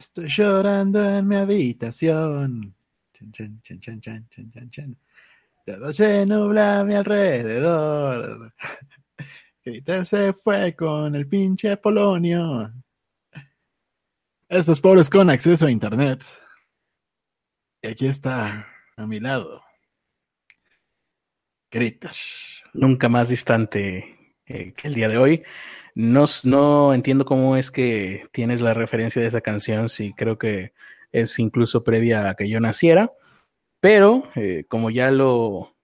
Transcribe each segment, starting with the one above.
Estoy llorando en mi habitación. Chan, chan, chan, chan, chan, chan, chan. Todo se nubla a mi alrededor. Critter se fue con el pinche Polonio. Estos pobres con acceso a internet. Y aquí está, a mi lado. Critter. Nunca más distante eh, que el día de hoy. No, entiendo cómo es que tienes la referencia de esa canción, si creo que es incluso previa a que yo naciera, pero eh, como ya lo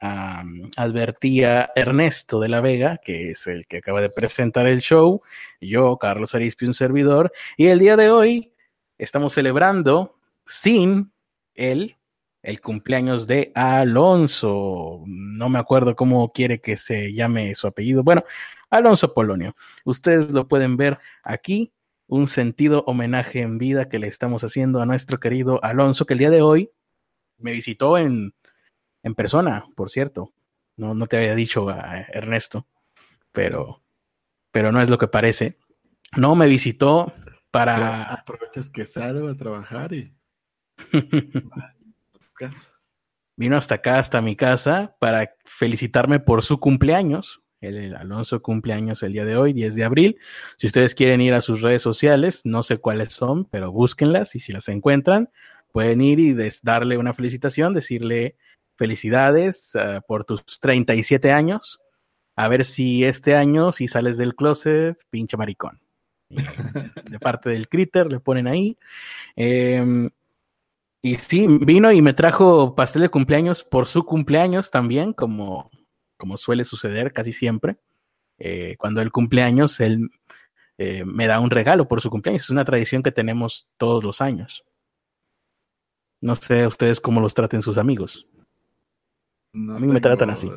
am, advertía Ernesto de la Vega, que es el que acaba de presentar el show, yo, Carlos Arispi, un servidor, y el día de hoy estamos celebrando sin él el cumpleaños de Alonso. No me acuerdo cómo quiere que se llame su apellido. Bueno, Alonso Polonio. Ustedes lo pueden ver aquí, un sentido homenaje en vida que le estamos haciendo a nuestro querido Alonso, que el día de hoy me visitó en, en persona, por cierto. No, no te había dicho a Ernesto, pero, pero no es lo que parece. No me visitó para... Aprovechas que salgo a trabajar y a tu casa. vino hasta acá, hasta mi casa, para felicitarme por su cumpleaños. El, Alonso cumpleaños el día de hoy, 10 de abril. Si ustedes quieren ir a sus redes sociales, no sé cuáles son, pero búsquenlas y si las encuentran, pueden ir y darle una felicitación, decirle felicidades uh, por tus 37 años. A ver si este año, si sales del closet, pinche maricón. De parte del critter, le ponen ahí. Eh, y sí, vino y me trajo pastel de cumpleaños por su cumpleaños también, como, como suele suceder casi siempre. Eh, cuando el cumpleaños, él eh, me da un regalo por su cumpleaños. Es una tradición que tenemos todos los años. No sé ustedes cómo los traten sus amigos. No A mí me tratan así.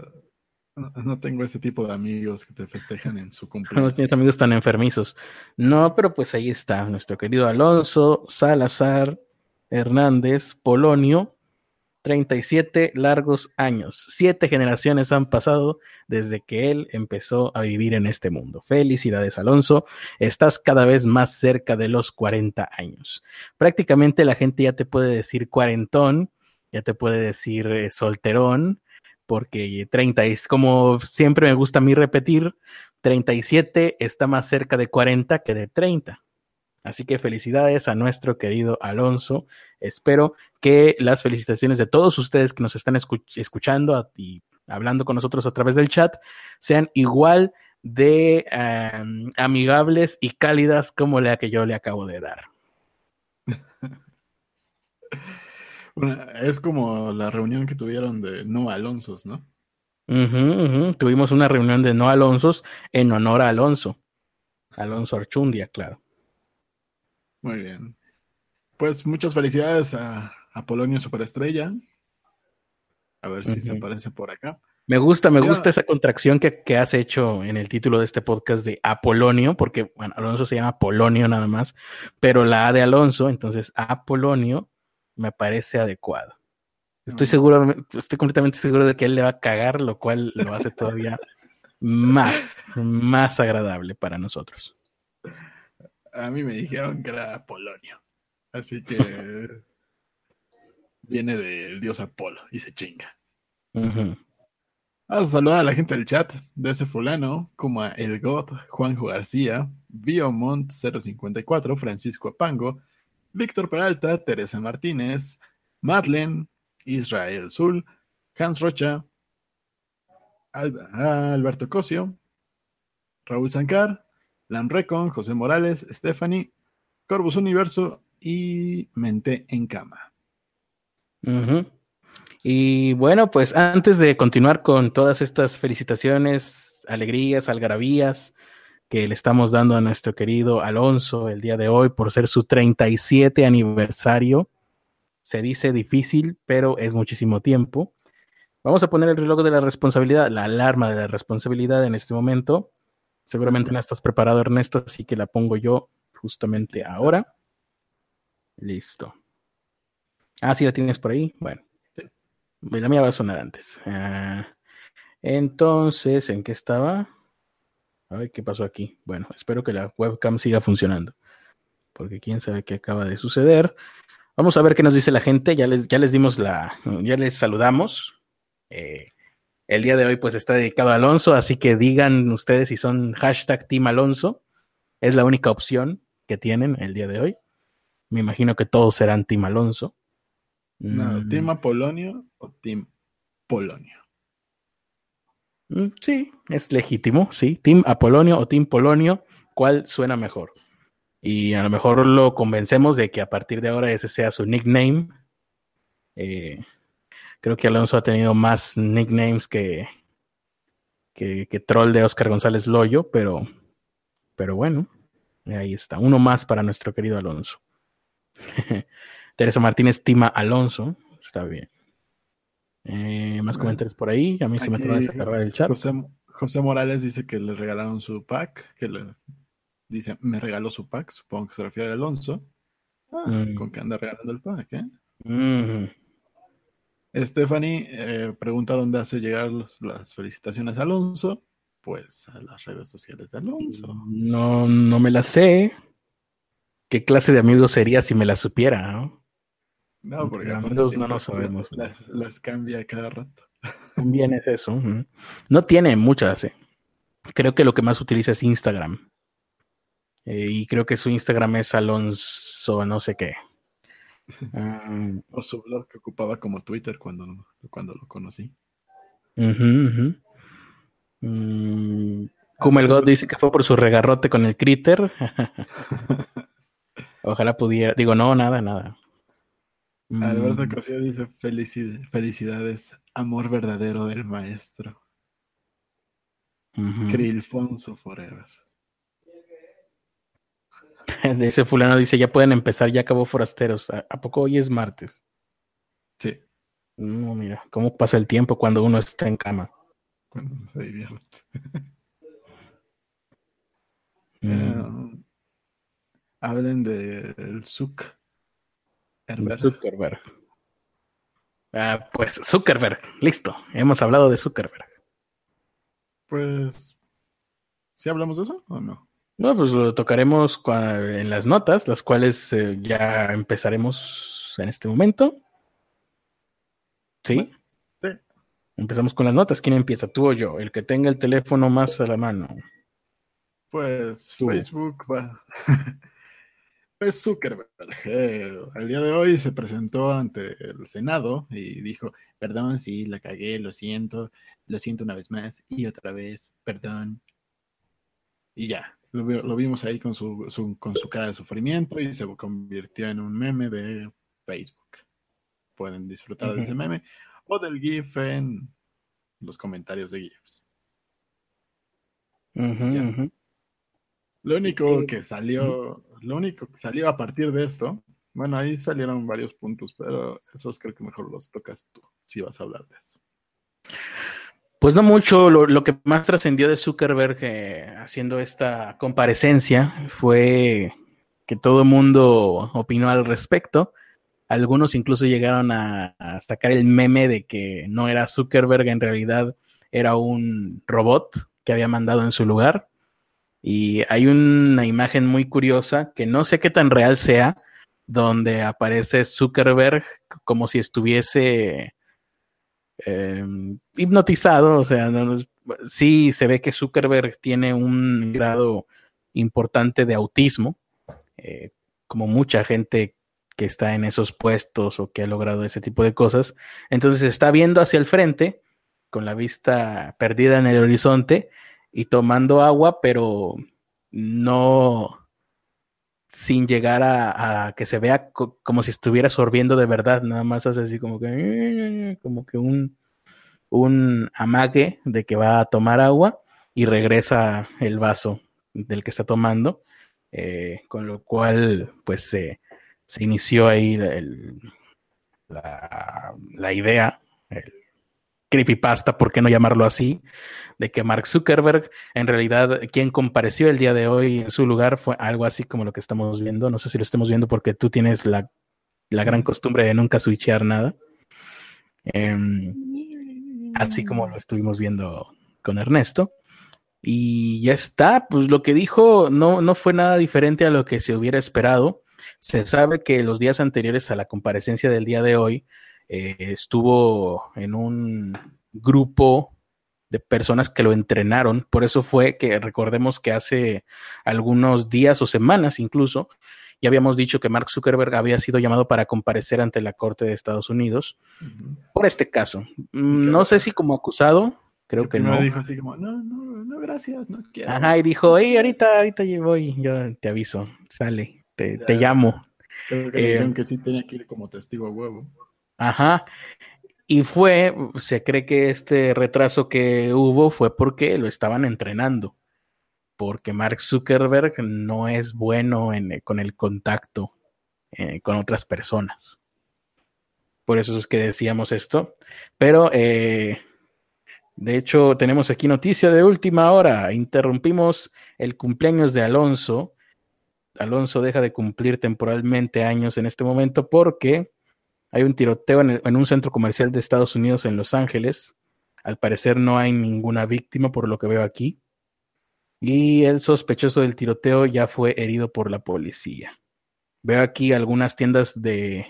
No, no tengo ese tipo de amigos que te festejan en su No cumpleaños. tienes amigos tan enfermizos. No, pero pues ahí está nuestro querido Alonso Salazar Hernández Polonio. 37 largos años. Siete generaciones han pasado desde que él empezó a vivir en este mundo. Felicidades, Alonso. Estás cada vez más cerca de los 40 años. Prácticamente la gente ya te puede decir cuarentón, ya te puede decir eh, solterón, porque 30 es como siempre me gusta a mí repetir, 37 está más cerca de 40 que de 30. Así que felicidades a nuestro querido Alonso. Espero que las felicitaciones de todos ustedes que nos están escuch escuchando a, y hablando con nosotros a través del chat sean igual de um, amigables y cálidas como la que yo le acabo de dar. Bueno, es como la reunión que tuvieron de no Alonsos, ¿no? Uh -huh, uh -huh. Tuvimos una reunión de no Alonsos en honor a Alonso. Alonso Archundia, claro. Muy bien. Pues muchas felicidades a, a Polonio Superestrella. A ver si uh -huh. se aparece por acá. Me gusta, me gusta esa contracción que, que, has hecho en el título de este podcast de Apolonio, porque bueno, Alonso se llama Polonio nada más, pero la A de Alonso, entonces Apolonio me parece adecuado. Estoy no. seguro, estoy completamente seguro de que él le va a cagar, lo cual lo hace todavía más, más agradable para nosotros. A mí me dijeron que era Polonio. Así que viene del dios Apolo y se chinga. Uh -huh. Vamos a saludar a la gente del chat de ese fulano, como a El God, Juanjo García, Biomont 054, Francisco Apango, Víctor Peralta, Teresa Martínez, Marlen, Israel Zul, Hans Rocha, Al Alberto Cosio, Raúl Zancar, Lam Recon, José Morales, Stephanie, Corvus Universo y Mente en Cama. Y bueno, pues antes de continuar con todas estas felicitaciones, alegrías, algarabías que le estamos dando a nuestro querido Alonso el día de hoy por ser su 37 aniversario, se dice difícil, pero es muchísimo tiempo. Vamos a poner el reloj de la responsabilidad, la alarma de la responsabilidad en este momento. Seguramente no estás preparado, Ernesto, así que la pongo yo justamente ahora. Listo. Ah, sí, la tienes por ahí. Bueno, la mía va a sonar antes. Uh, entonces, ¿en qué estaba? A ver qué pasó aquí. Bueno, espero que la webcam siga funcionando. porque quién sabe qué acaba de suceder. Vamos a ver qué nos dice la gente. Ya les, ya les dimos la, ya les saludamos. Eh, el día de hoy pues está dedicado a Alonso, así que digan ustedes si son hashtag Team Alonso. Es la única opción que tienen el día de hoy. Me imagino que todos serán Team Alonso. No, mm. ¿Team Apolonio o Team Polonio? Mm, sí, es legítimo, sí. Team Apolonio o Team Polonio, ¿cuál suena mejor? Y a lo mejor lo convencemos de que a partir de ahora ese sea su nickname. Eh, creo que Alonso ha tenido más nicknames que, que, que troll de Oscar González Loyo, pero, pero bueno, ahí está. Uno más para nuestro querido Alonso. Teresa Martínez Tima Alonso. Está bien. Eh, más comentarios por ahí. A mí se me acaba de sacar el chat. José, Morales dice que le regalaron su pack. Que le dice, me regaló su pack. Supongo que se refiere a Alonso. Ah, mm. ¿Con qué anda regalando el pack? Eh? Stephanie eh, pregunta dónde hace llegar las felicitaciones a Alonso. Pues a las redes sociales de Alonso. No, no me las sé. ¿Qué clase de amigo sería si me las supiera? No, no porque amigos no lo sabemos. Las, cambia cada rato. También es eso. No tiene muchas. Eh. Creo que lo que más utiliza es Instagram. Eh, y creo que su Instagram es Alonso no sé qué. O su blog que ocupaba como Twitter cuando, cuando lo conocí. Uh God dice que fue por su regarrote con el critter. Ojalá pudiera. Digo, no, nada, nada. Alberto mm. Cosío dice felicidades, amor verdadero del maestro. Krilfonso Forever. De ese fulano dice, ya pueden empezar, ya acabó Forasteros. ¿A, poco hoy es martes? Sí. No, mira, cómo pasa el tiempo cuando uno está en cama. Cuando se divierte. Mm. Eh, hablen del Zuck. Zuckerberg. Ah, pues Zuckerberg, listo. Hemos hablado de Zuckerberg. Pues, ¿sí hablamos de eso o no? No, pues lo tocaremos en las notas, las cuales eh, ya empezaremos en este momento. ¿Sí? Sí. Empezamos con las notas. ¿Quién empieza? ¿Tú o yo? El que tenga el teléfono más a la mano. Pues Facebook va. pues Zuckerberg, eh, el día de hoy se presentó ante el Senado y dijo, perdón, sí, la cagué, lo siento, lo siento una vez más y otra vez, perdón. Y ya, lo, vimos ahí con su, con su cara de sufrimiento y se convirtió en un meme de Facebook. Pueden disfrutar de ese meme o del GIF en los comentarios de GIFs. Lo único que salió, lo único que salió a partir de esto, bueno, ahí salieron varios puntos, pero esos creo que mejor los tocas tú, si vas a hablar de eso. Pues no mucho, lo, que más trascendió de Zuckerberg eh, haciendo esta comparecencia fue que todo el mundo opinó al respecto. Algunos incluso llegaron a, sacar el meme de que no era Zuckerberg, en realidad era un robot que había mandado en su lugar. Y hay una imagen muy curiosa que no sé qué tan real sea, donde aparece Zuckerberg como si estuviese Em, hipnotizado, o sea, sí se ve que Zuckerberg tiene un grado importante de autismo, eh, como mucha gente que está en esos puestos o que ha logrado ese tipo de cosas. Entonces está viendo hacia el frente, con la vista perdida en el horizonte y tomando agua, pero no sin llegar a, que se vea como si estuviera sorbiendo de verdad, nada más hace así como que, como que un, un amague de que va a tomar agua y regresa el vaso del que está tomando, eh, con lo cual pues se inició ahí la, la, idea, el creepypasta, ¿por qué no llamarlo así? de que Mark Zuckerberg, en realidad, quien compareció el día de hoy en su lugar fue algo así como lo que estamos viendo. No sé si lo estemos viendo porque tú tienes la, gran costumbre de nunca switchear nada. Em, así como lo estuvimos viendo con Ernesto. Y ya está, pues lo que dijo no, no fue nada diferente a lo que se hubiera esperado. Se sabe que los días anteriores a la comparecencia del día de hoy eh, estuvo en un grupo de personas que lo entrenaron. Por eso fue que recordemos que hace algunos días o semanas incluso ya habíamos dicho que Mark Zuckerberg había sido llamado para comparecer ante la Corte de Estados Unidos por este caso. Mm, no sé si como acusado, creo que, no. dijo así como, no, no, no, gracias, no quiero. Ajá, y dijo, hey, ahorita, ahorita voy, yo te aviso, sale, te, te llamo. Creo que, eh, que sí tenía que ir como testigo a huevo. Ajá. Y fue, se cree que este retraso que hubo fue porque lo estaban entrenando, porque Mark Zuckerberg no es bueno en, con el contacto eh, con otras personas. Por eso es que decíamos esto. Pero, eh, de hecho, tenemos aquí noticia de última hora. Interrumpimos el cumpleaños de Alonso. Alonso deja de cumplir temporalmente años en este momento porque hay un tiroteo en, un centro comercial de Estados Unidos en Los Ángeles. Al parecer no hay ninguna víctima por lo que veo aquí. Y el sospechoso del tiroteo ya fue herido por la policía. Veo aquí algunas tiendas de,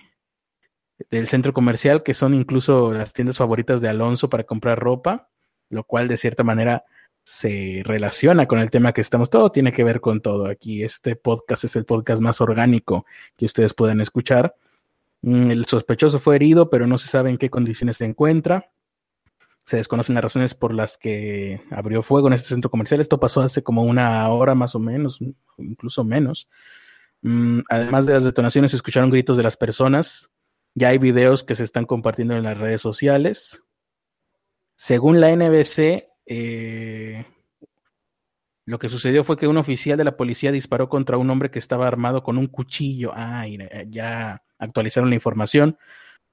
del centro comercial que son incluso las tiendas favoritas de Alonso para comprar ropa, lo cual de cierta manera se relaciona con el tema que estamos. Todo tiene que ver con todo. Aquí este podcast es el podcast más orgánico que ustedes pueden escuchar. Mm, el sospechoso fue herido, pero no se sabe en qué condiciones se encuentra. Se desconocen las razones por las que abrió fuego en este centro comercial. Esto pasó hace como una hora más o menos, incluso menos. Mm, además de las detonaciones, se escucharon gritos de las personas. Ya hay videos que se están compartiendo en las redes sociales. Según la NBC, eh, lo que sucedió fue que un oficial de la policía disparó contra un hombre que estaba armado con un cuchillo. Ah, ya actualizaron la información.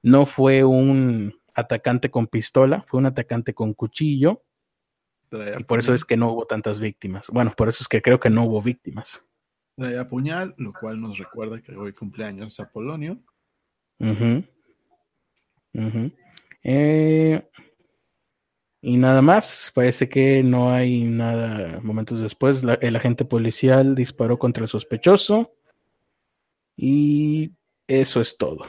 No fue un atacante con pistola, fue un atacante con cuchillo. y por eso es que no hubo tantas víctimas. Bueno, por eso es que creo que no hubo víctimas. Traía puñal, lo cual nos recuerda que hoy cumpleaños Apolonio. eh, y nada más, parece que no hay nada. Momentos después, el agente policial disparó contra el sospechoso. Y eso es todo.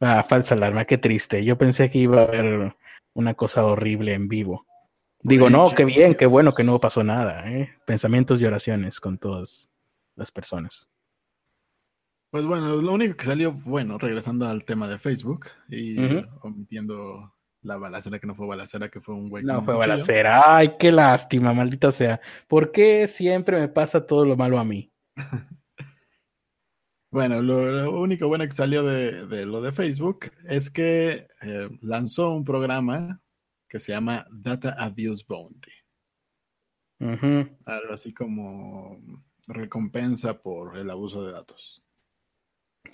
Ah, falsa alarma, qué triste. Yo pensé que iba a haber una cosa horrible en vivo. Digo, no, qué bien, qué bueno que no pasó nada. ¿eh? Pensamientos y oraciones con todas las personas. Pues bueno, lo único que salió, bueno, regresando al tema de Facebook y omitiendo la balacera que no fue balacera, que fue un güey. No fue balacera. Ay, qué lástima, maldita sea. ¿Por qué siempre me pasa todo lo malo a mí? bueno, lo, único bueno que salió de, lo de Facebook es que eh, lanzó un programa que se llama Data Abuse Bounty. Algo así como recompensa por el abuso de datos.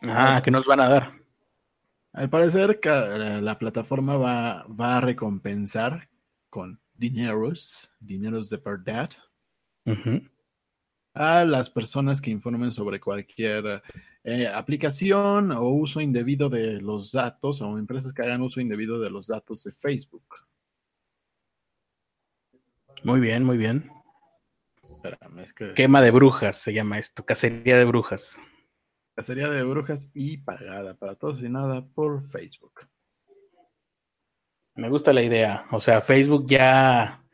Ah, ¿qué nos van a dar? Al parecer, la plataforma va, va a recompensar con dineros, dineros de verdad, a las personas que informen sobre cualquier eh, aplicación o uso indebido de los datos o empresas que hagan uso indebido de los datos de Facebook. Muy bien, muy bien. Quema de brujas se llama esto, cacería de brujas. Cacería de brujas y pagada para todos y nada por Facebook. Me gusta la idea. O sea, Facebook ya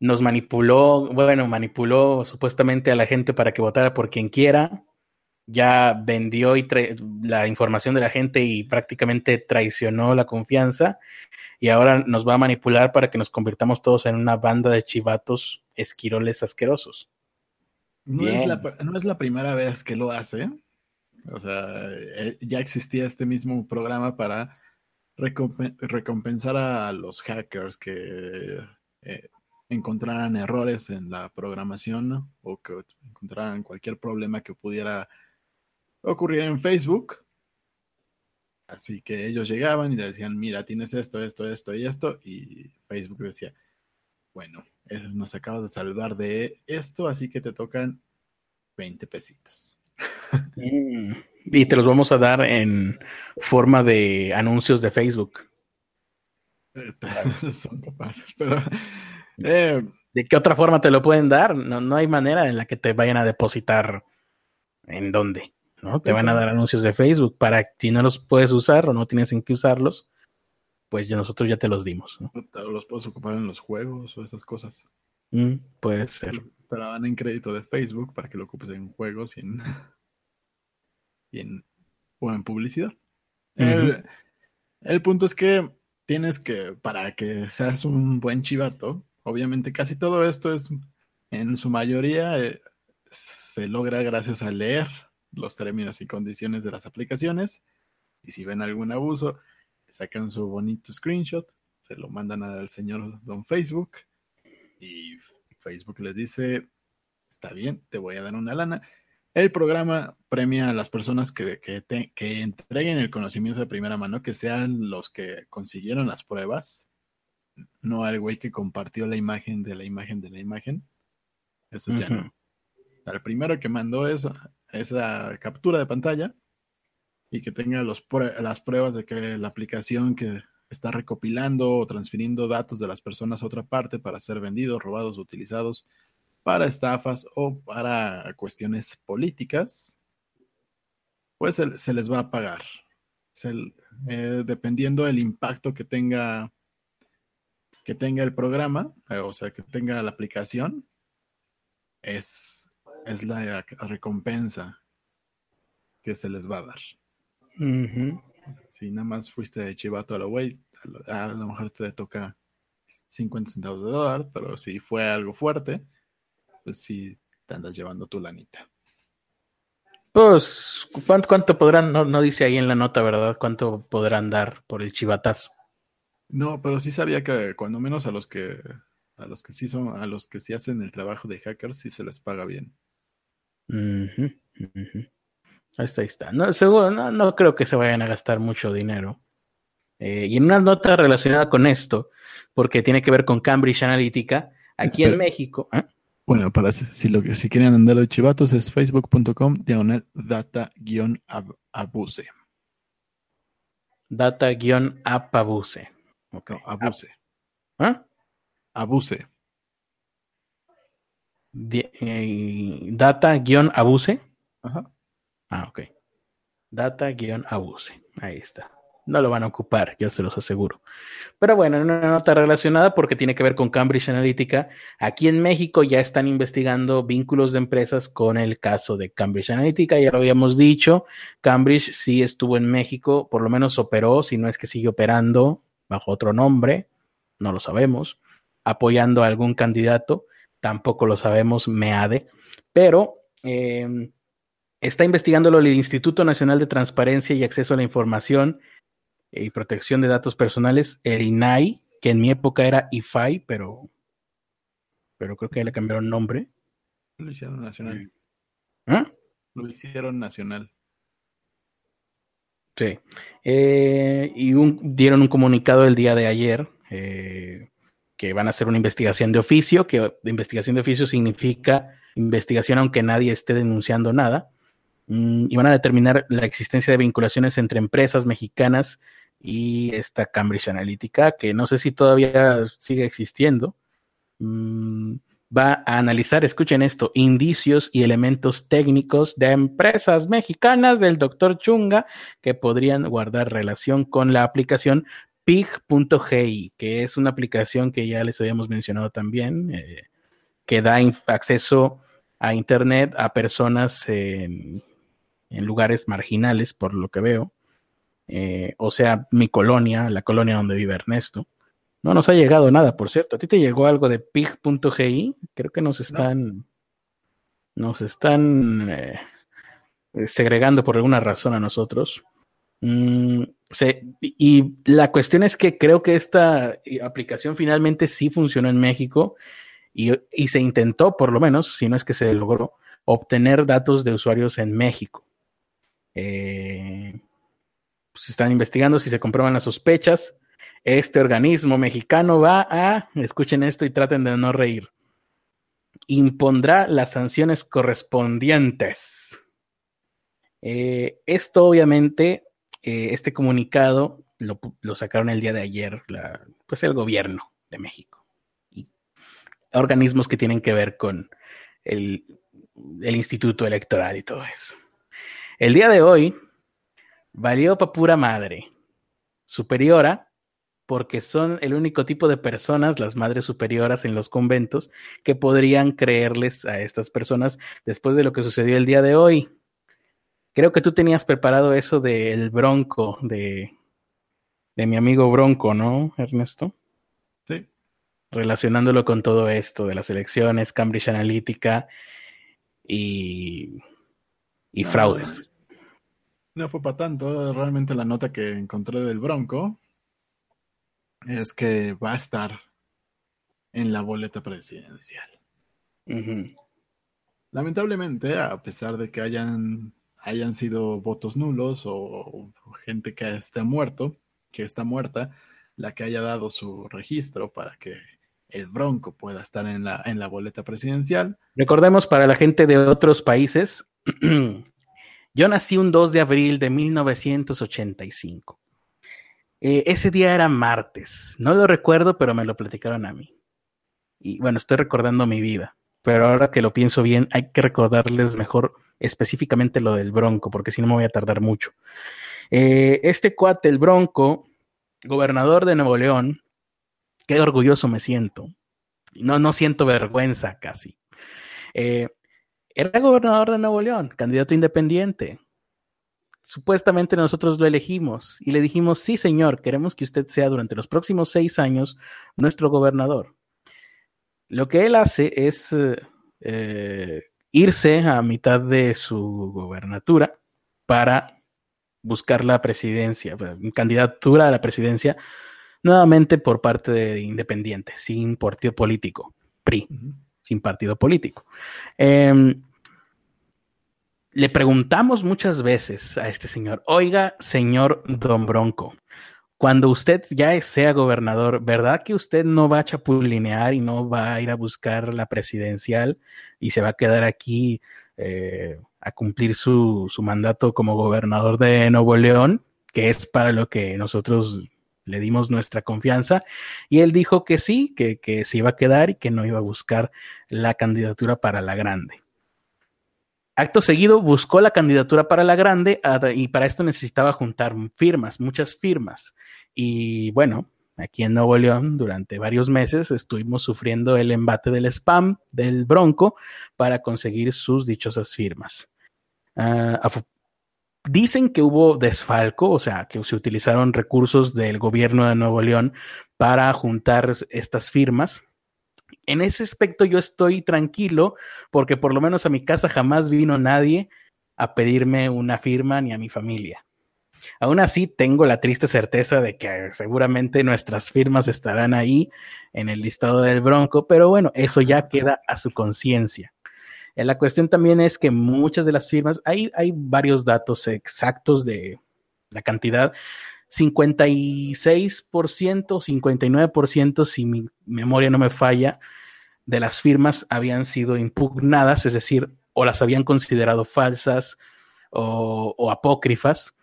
nos manipuló, bueno, manipuló supuestamente a la gente para que votara por quien quiera. Ya vendió y la información de la gente y prácticamente traicionó la confianza. Y ahora nos va a manipular para que nos convirtamos todos en una banda de chivatos esquiroles asquerosos. No es, la, no es la primera vez que lo hace. O sea, eh, ya existía este mismo programa para recompensar a los hackers que eh, encontraran errores en la programación o que encontraran cualquier problema que pudiera ocurrir en Facebook. Así que ellos llegaban y le decían, mira, tienes esto, esto, esto y esto. Y Facebook decía, bueno, nos acabas de salvar de esto, así que te tocan 20 pesitos. Mm. Y te los vamos a dar en forma de anuncios de Facebook. Eh, son capaces, pero eh, ¿De qué otra forma te lo pueden dar? No, no hay manera en la que te vayan a depositar en dónde, ¿no? Te van a dar anuncios de Facebook para si no los puedes usar o no tienes en qué usarlos, pues ya nosotros ya te los dimos. ¿no? Los puedes ocupar en los juegos o esas cosas. Mm, puede ser. Pero van en crédito de Facebook para que lo ocupes en juegos y en, y en o en publicidad. el, el punto es que tienes que, para que seas un buen chivato, obviamente casi todo esto es, en su mayoría, eh, se logra gracias a leer los términos y condiciones de las aplicaciones. Y si ven algún abuso, sacan su bonito screenshot, se lo mandan al señor don Facebook y Facebook les dice, está bien, te voy a dar una lana. El programa premia a las personas que, que, que, entreguen el conocimiento de primera mano, que sean los que consiguieron las pruebas, no al güey que compartió la imagen de la imagen de la imagen. Eso ya no. El primero que mandó eso, esa captura de pantalla y que tenga los las pruebas de que la aplicación que está recopilando o transfiriendo datos de las personas a otra parte para ser vendidos, robados, utilizados para estafas o para cuestiones políticas, pues se, les va a pagar. Eh, dependiendo del impacto que tenga que tenga el programa, eh, o sea, que tenga la aplicación, es, es la recompensa que se les va a dar. Si nada más fuiste de chivato a la güey, a lo mejor te toca 50 centavos de dólar, pero si fue algo fuerte, pues sí te andas llevando tu lanita. Pues, ¿cuánto, podrán? No, dice ahí en la nota, ¿verdad? ¿Cuánto podrán dar por el chivatazo? No, pero sí sabía que cuando menos a los que a los que sí son, a los que sí hacen el trabajo de hackers, sí se les paga bien. Ahí está, ahí está. No, seguro, no, creo que se vayan a gastar mucho dinero. Eh, y en una nota relacionada con esto, porque tiene que ver con Cambridge Analytica, aquí en México. ¿eh? Bueno, para si, lo que, si quieren andar de chivatos es facebook.com diagonal data-abuse. Data-abuse. Ok, abuse. ¿Ah? Abuse. Eh, data-abuse. Ajá. Ah, ok. Data-abuse. Ahí está no lo van a ocupar, yo se los aseguro. Pero bueno, una nota relacionada porque tiene que ver con Cambridge Analytica. Aquí en México ya están investigando vínculos de empresas con el caso de Cambridge Analytica, ya lo habíamos dicho. Cambridge sí estuvo en México, por lo menos operó, si no es que sigue operando bajo otro nombre, no lo sabemos, apoyando a algún candidato, tampoco lo sabemos, MEADE, pero... Eh, está investigándolo el Instituto Nacional de Transparencia y Acceso a la Información y Protección de Datos Personales, el INAI, que en mi época era IFAI, pero, pero creo que le cambiaron nombre. Lo hicieron nacional. ¿Ah? Lo hicieron nacional. Sí. Eh, y dieron un comunicado el día de ayer eh, que van a hacer una investigación de oficio, que investigación de oficio significa investigación aunque nadie esté denunciando nada, mm, y van a determinar la existencia de vinculaciones entre empresas mexicanas y esta Cambridge Analytica, que no sé si todavía sigue existiendo, mm, va a analizar, escuchen esto, indicios y elementos técnicos de empresas mexicanas del doctor Chunga que podrían guardar relación con la aplicación pig.gi, que es una aplicación que ya les habíamos mencionado también, eh, que da acceso a Internet a personas en lugares marginales, por lo que veo. Eh, o sea, mi colonia, la colonia donde vive Ernesto. No nos ha llegado nada, por cierto. ¿A ti te llegó algo de pig.gi? Creo que nos están. Nos están eh, segregando por alguna razón a nosotros. Mm, y la cuestión es que creo que esta aplicación finalmente sí funcionó en México y, y, se intentó, por lo menos, si no es que se logró, obtener datos de usuarios en México. Eh, se pues, están investigando si se comprueban las sospechas. Este organismo mexicano va a, escuchen esto y traten de no reír, impondrá las sanciones correspondientes. Eh, esto obviamente, eh, este comunicado lo, sacaron el día de ayer, pues el gobierno de México. Y organismos que tienen que ver con el, el instituto electoral y todo eso. El día de hoy valió para pura madre. Superiora, porque son el único tipo de personas, las madres superioras en los conventos, que podrían creerles a estas personas después de lo que sucedió el día de hoy. Creo que tú tenías preparado eso del bronco, de, de mi amigo Bronco, ¿no, Ernesto? Sí. Relacionándolo con todo esto de las elecciones, Cambridge Analytica y, y fraudes. No fue para tanto, realmente la nota que encontré del Bronco es que va a estar en la boleta presidencial. Lamentablemente, a pesar de que hayan, hayan sido votos nulos o, gente que está muerto, que está muerta, la que haya dado su registro para que el Bronco pueda estar en la, en la boleta presidencial. Recordemos para la gente de otros países, yo nací un 2 de abril de 1985. Eh, ese día era martes. No lo recuerdo, pero me lo platicaron a mí. Y bueno, estoy recordando mi vida. Pero ahora que lo pienso bien, hay que recordarles mejor específicamente lo del Bronco, porque si no me voy a tardar mucho. Eh, este cuate, el Bronco, gobernador de Nuevo León, qué orgulloso me siento. No, no siento vergüenza casi. Eh, era gobernador de Nuevo León, candidato independiente. Supuestamente nosotros lo elegimos y le dijimos, sí señor, queremos que usted sea durante los próximos seis años nuestro gobernador. Lo que él hace es eh, irse a mitad de su gobernatura para buscar la presidencia, candidatura a la presidencia, nuevamente por parte de Independiente, sin partido político, PRI, sin partido político. Em, le preguntamos muchas veces a este señor, oiga, señor Don Bronco, cuando usted ya sea gobernador, ¿verdad que usted no va a chapulinear y no va a ir a buscar la presidencial y se va a quedar aquí eh, a cumplir su, su mandato como gobernador de Nuevo León, que es para lo que nosotros le dimos nuestra confianza? Y él dijo que sí, que, que se iba a quedar y que no iba a buscar la candidatura para la grande. Acto seguido buscó la candidatura para la grande y para esto necesitaba juntar firmas, muchas firmas. Y bueno, aquí en Nuevo León durante varios meses estuvimos sufriendo el embate del spam del Bronco para conseguir sus dichosas firmas. Ah, dicen que hubo desfalco, o sea, que se utilizaron recursos del gobierno de Nuevo León para juntar estas firmas en ese aspecto yo estoy tranquilo porque por lo menos a mi casa jamás vino nadie a pedirme una firma ni a mi familia. Aún así, tengo la triste certeza de que seguramente nuestras firmas estarán ahí en el listado del Bronco, pero bueno, eso ya queda a su conciencia. Eh, la cuestión también es que muchas de las firmas, hay, hay varios datos exactos de la cantidad, 56%, 59%, si mi memoria no me falla, de las firmas habían sido impugnadas, es decir, o las habían considerado falsas o, apócrifas.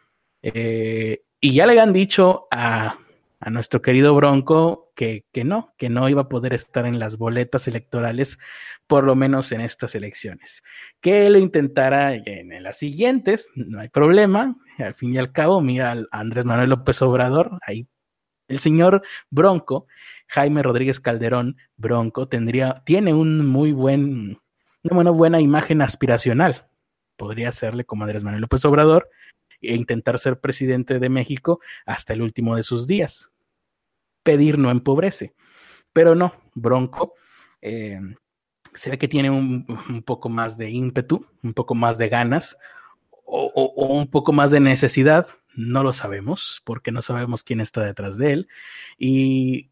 Eh, y ya le habían dicho a, a nuestro querido Bronco que, que, no, que no iba a poder estar en las boletas electorales, por lo menos en estas elecciones. Que lo intentara en las siguientes, no hay problema. Al fin y al cabo, mira a Andrés Manuel López Obrador, ahí el señor Bronco Jaime Rodríguez Calderón Bronco tendría, tiene un muy buen, una buena imagen aspiracional. Podría serle como Andrés Manuel López Obrador e intentar ser presidente de México hasta el último de sus días. Pedir no empobrece. Pero no, Bronco eh, se ve que tiene un, poco más de ímpetu, un poco más de ganas o, o, un poco más de necesidad. No lo sabemos porque no sabemos quién está detrás de él. Y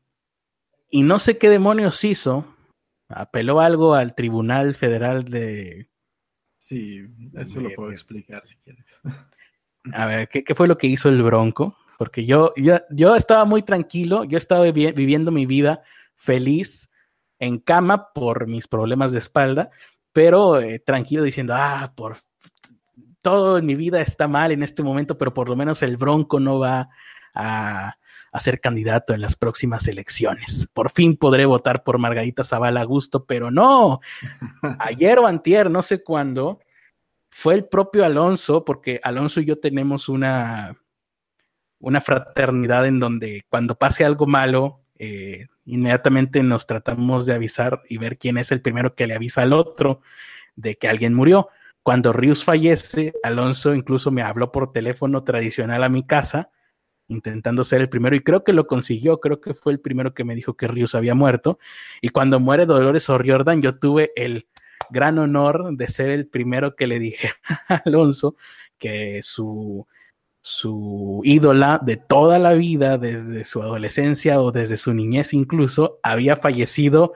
y no sé qué demonios hizo. Apeló algo al Tribunal Federal de. Sí, eso lo puedo explicar si quieres. A ver, ¿qué, fue lo que hizo el Bronco? Porque yo, yo, yo estaba muy tranquilo, yo estaba viviendo mi vida feliz en cama por mis problemas de espalda, pero eh, tranquilo diciendo, ah, por todo en mi vida está mal en este momento, pero por lo menos el Bronco no va a, a ser candidato en las próximas elecciones. Por fin podré votar por Margarita Zavala a gusto, pero no. Ayer o antier, no sé cuándo, fue el propio Alonso, porque Alonso y yo tenemos una, una fraternidad en donde cuando pase algo malo, eh, inmediatamente nos tratamos de avisar y ver quién es el primero que le avisa al otro de que alguien murió. Cuando Rius fallece, Alonso incluso me habló por teléfono tradicional a mi casa intentando ser el primero y creo que lo consiguió, creo que fue el primero que me dijo que Rius había muerto y cuando muere Dolores O'Riordan yo tuve el gran honor de ser el primero que le dije a Alonso que su su ídola de toda la vida, desde su adolescencia o desde su niñez incluso, había fallecido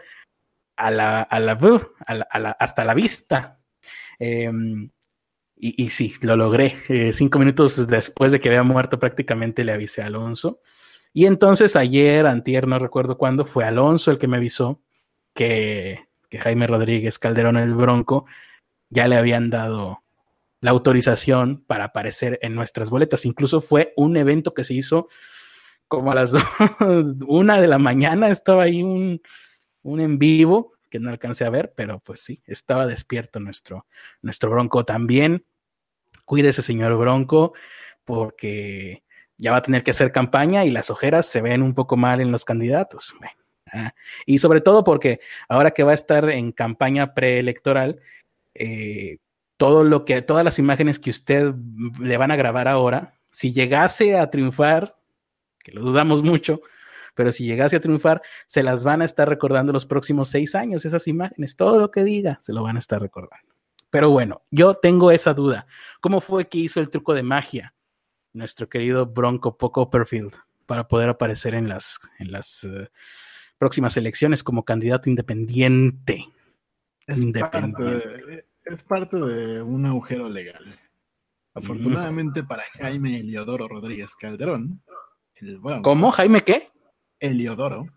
a la, a la, la, hasta la vista. Eh, y, sí, lo logré. Eh, cinco minutos después de que había muerto, prácticamente le avisé a Alonso. Y entonces ayer, antier, no recuerdo cuándo, fue Alonso el que me avisó que, que Jaime Rodríguez Calderón el Bronco ya le habían dado la autorización para aparecer en nuestras boletas. Incluso fue un evento que se hizo como a las una de la mañana, estaba ahí un, un en vivo que no alcancé a ver, pero pues sí, estaba despierto nuestro, nuestro Bronco también. Cuídese, señor Bronco, porque ya va a tener que hacer campaña y las ojeras se ven un poco mal en los candidatos. Ah, y sobre todo porque ahora que va a estar en campaña preelectoral, eh, todo lo que, todas las imágenes que usted le van a grabar ahora, si llegase a triunfar, que lo dudamos mucho, pero si llegase a triunfar, se las van a estar recordando los próximos seis años, esas imágenes, todo lo que diga, se lo van a estar recordando. Pero bueno, yo tengo esa duda. ¿Cómo fue que hizo el truco de magia nuestro querido Bronco Poco Perfield para poder aparecer en las, en las uh, próximas elecciones como candidato independiente? Es, independiente. Parte de, es parte de un agujero legal. Afortunadamente mm. para Jaime Eliodoro Rodríguez Calderón, el Bronco, ¿Cómo? ¿Jaime qué? Eliodoro.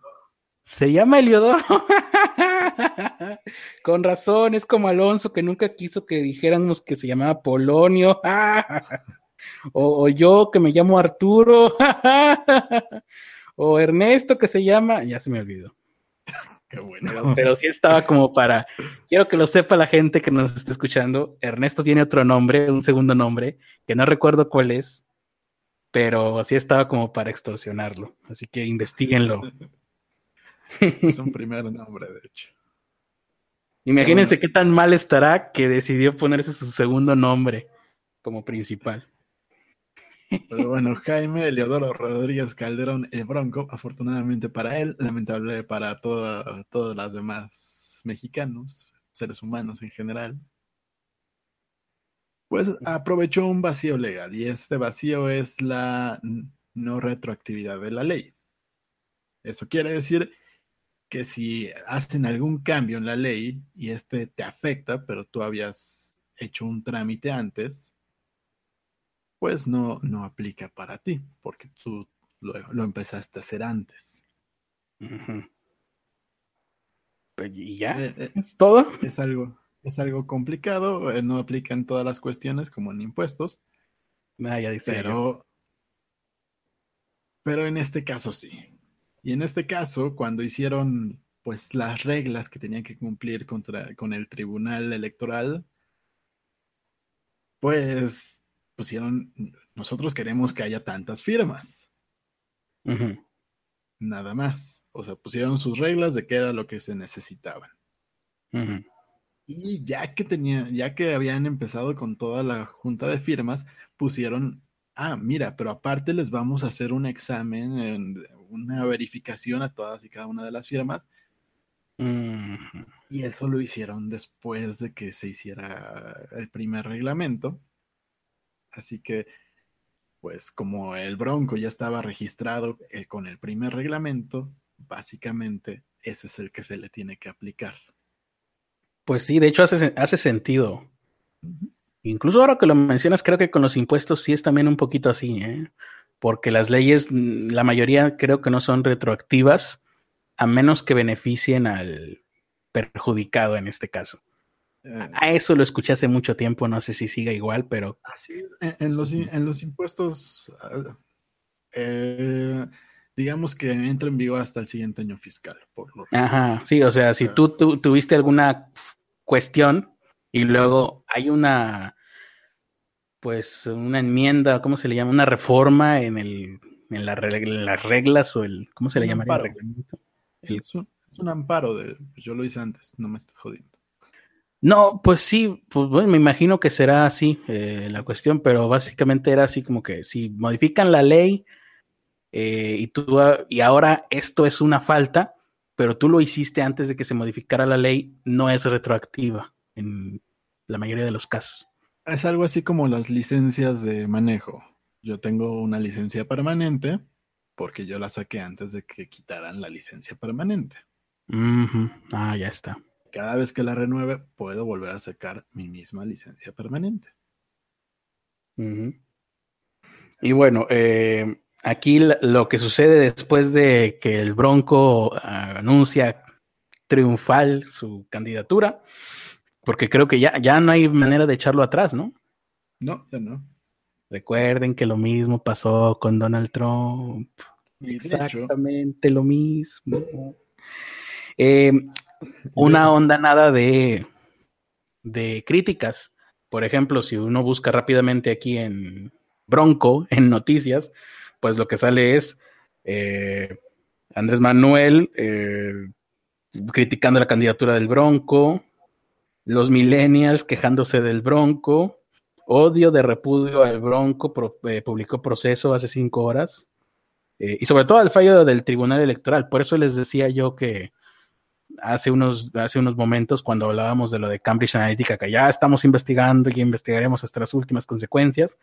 Se llama Eliodoro. Con razón, es como Alonso que nunca quiso que dijéramos que se llamaba Polonio. o, o, yo que me llamo Arturo. o Ernesto que se llama, ya se me olvidó. Qué bueno. Pero, pero, sí estaba como para, quiero que lo sepa la gente que nos está escuchando. Ernesto tiene otro nombre, un segundo nombre, que no recuerdo cuál es, pero sí estaba como para extorsionarlo. Así que investiguenlo. es un primer nombre, de hecho. Imagínense bueno. qué tan mal estará que decidió ponerse su segundo nombre como principal. Pero bueno, Jaime Eleodoro Rodríguez Calderón, el Bronco, afortunadamente para él, lamentable para toda, todos los demás mexicanos, seres humanos en general, pues aprovechó un vacío legal y este vacío es la no retroactividad de la ley. Eso quiere decir que si hacen algún cambio en la ley y este te afecta, pero tú habías hecho un trámite antes, pues no, no aplica para ti, porque tú lo, lo empezaste a hacer antes. Uh -huh. ¿Y ya? Eh, eh, ¿Es todo? Es algo, es algo complicado, eh, no aplica en todas las cuestiones como en impuestos. Ah, ya dice pero, pero en este caso sí. Y en este caso, cuando hicieron pues las reglas que tenían que cumplir contra, con el tribunal electoral, pues pusieron, nosotros queremos que haya tantas firmas. Uh -huh. Nada más. O sea, pusieron sus reglas de qué era lo que se necesitaban. Uh -huh. Y ya que tenían, ya que habían empezado con toda la junta de firmas, pusieron, ah, mira, pero aparte les vamos a hacer un examen, una verificación a todas y cada una de las firmas. Y eso lo hicieron después de que se hiciera el primer reglamento. Así que, pues como el Bronco ya estaba registrado eh, con el primer reglamento, básicamente ese es el que se le tiene que aplicar. Pues sí, de hecho hace, hace sentido. Uh -huh. Incluso ahora que lo mencionas, creo que con los impuestos sí es también un poquito así, ¿eh? porque las leyes, la mayoría creo que no son retroactivas, a menos que beneficien al perjudicado en este caso. Eh, a eso lo escuché hace mucho tiempo, no sé si siga igual, pero... Así. En, en, los, en los, impuestos, eh, digamos que entra en vigor hasta el siguiente año fiscal. Por lo Ajá, sí, o sea, si tú, tuviste alguna cuestión y luego hay una, pues, una enmienda, ¿cómo se le llama? Una reforma en el, en, las reglas o el, ¿cómo se le llama? Es, un, es un amparo de, pues, yo lo hice antes, no me estás jodiendo. No, pues sí, pues bueno, me imagino que será así eh, la cuestión, pero básicamente era así como que si modifican la ley eh, y tú y ahora esto es una falta, pero tú lo hiciste antes de que se modificara la ley, no es retroactiva en la mayoría de los casos. Es algo así como las licencias de manejo. Yo tengo una licencia permanente porque yo la saqué antes de que quitaran la licencia permanente. Ah, ya está cada vez que la renueve puedo volver a sacar mi misma licencia permanente. Y bueno, eh, aquí lo que sucede después de que el Bronco ah, anuncia triunfal su candidatura, porque creo que ya, ya no hay manera de echarlo atrás, ¿no? No, ya no. Recuerden que lo mismo pasó con Donald Trump. Exactamente lo mismo. Eh, una onda nada de, de críticas. Por ejemplo, si uno busca rápidamente aquí en Bronco, en noticias, pues lo que sale es eh, Andrés Manuel eh, criticando la candidatura del Bronco, los millennials quejándose del Bronco, odio de repudio al Bronco, eh, publicó proceso hace cinco horas, y sobre todo al fallo del Tribunal Electoral. Por eso les decía yo que hace unos, hace unos momentos cuando hablábamos de lo de Cambridge Analytica, que ya estamos investigando y investigaremos hasta las últimas consecuencias.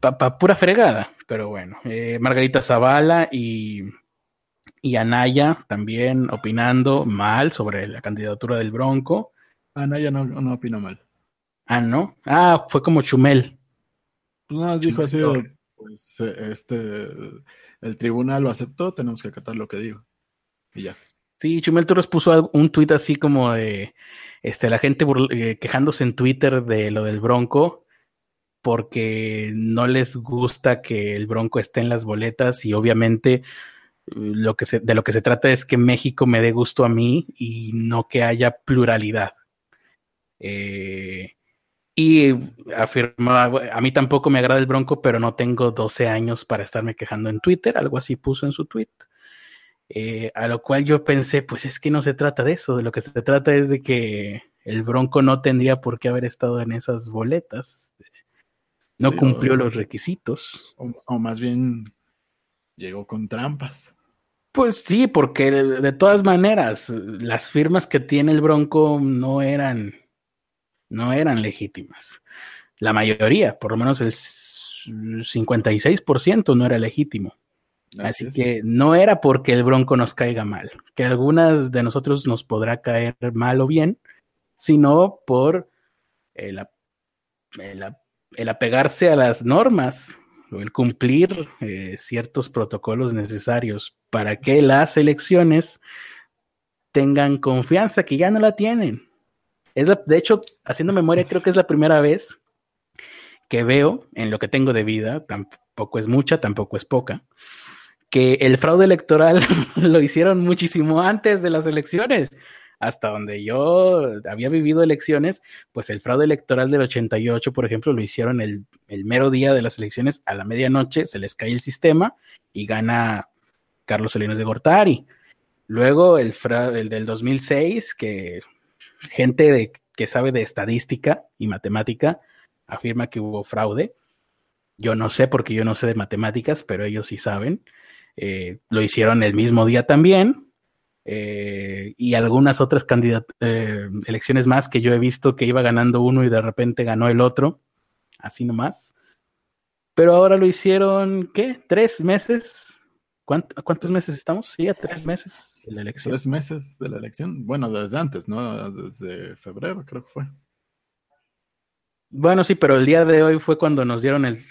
Pa, pura fregada, pero bueno. Eh, Margarita Zavala y, y Anaya también opinando mal sobre la candidatura del Bronco. Anaya no, no opinó mal. Ah, ¿no? Ah, fue como Chumel. Pues nada, dijo así, pues eh, este, el tribunal lo aceptó, tenemos que acatar lo que digo. Y ya. Sí, Chumel Torres puso un tuit así como de este, la gente eh, quejándose en Twitter de lo del Bronco porque no les gusta que el Bronco esté en las boletas y obviamente lo que de lo que se trata es que México me dé gusto a mí y no que haya pluralidad. Eh, y afirmaba, a mí tampoco me agrada el Bronco, pero no tengo 12 años para estarme quejando en Twitter, algo así puso en su tweet. Eh, a lo cual yo pensé, pues es que no se trata de eso, de lo que se trata es de que el Bronco no tendría por qué haber estado en esas boletas, no cumplió los requisitos. O, más bien llegó con trampas. Pues sí, porque de, todas maneras, las firmas que tiene el Bronco no eran, no eran legítimas. La mayoría, por lo menos el 56% no era legítimo. Así, que no era porque el Bronco nos caiga mal, que algunas de nosotros nos podrá caer mal o bien, sino por el, apegarse a las normas o el cumplir eh, ciertos protocolos necesarios para que las elecciones tengan confianza, que ya no la tienen. Es de hecho, haciendo memoria, creo que es la primera vez que veo en lo que tengo de vida, tampoco es mucha, tampoco es poca, que el fraude electoral lo hicieron muchísimo antes de las elecciones. Hasta donde yo había vivido elecciones, pues el fraude electoral del 88, por ejemplo, lo hicieron el, mero día de las elecciones a la medianoche, se les cae el sistema y gana Carlos Salinas de Gortari. Luego el, el del 2006, que gente que sabe de estadística y matemática afirma que hubo fraude. Yo no sé porque yo no sé de matemáticas, pero ellos sí saben. Eh, lo hicieron el mismo día también. Eh, y algunas otras eh, elecciones más que yo he visto que iba ganando uno y de repente ganó el otro, así nomás. Pero ahora lo hicieron, ¿qué? ¿Tres meses? ¿Cuántos meses estamos? Sí, a tres meses de la elección. Tres meses de la elección. Bueno, desde antes, ¿no? Desde febrero creo que fue. Bueno, sí, pero el día de hoy fue cuando nos dieron el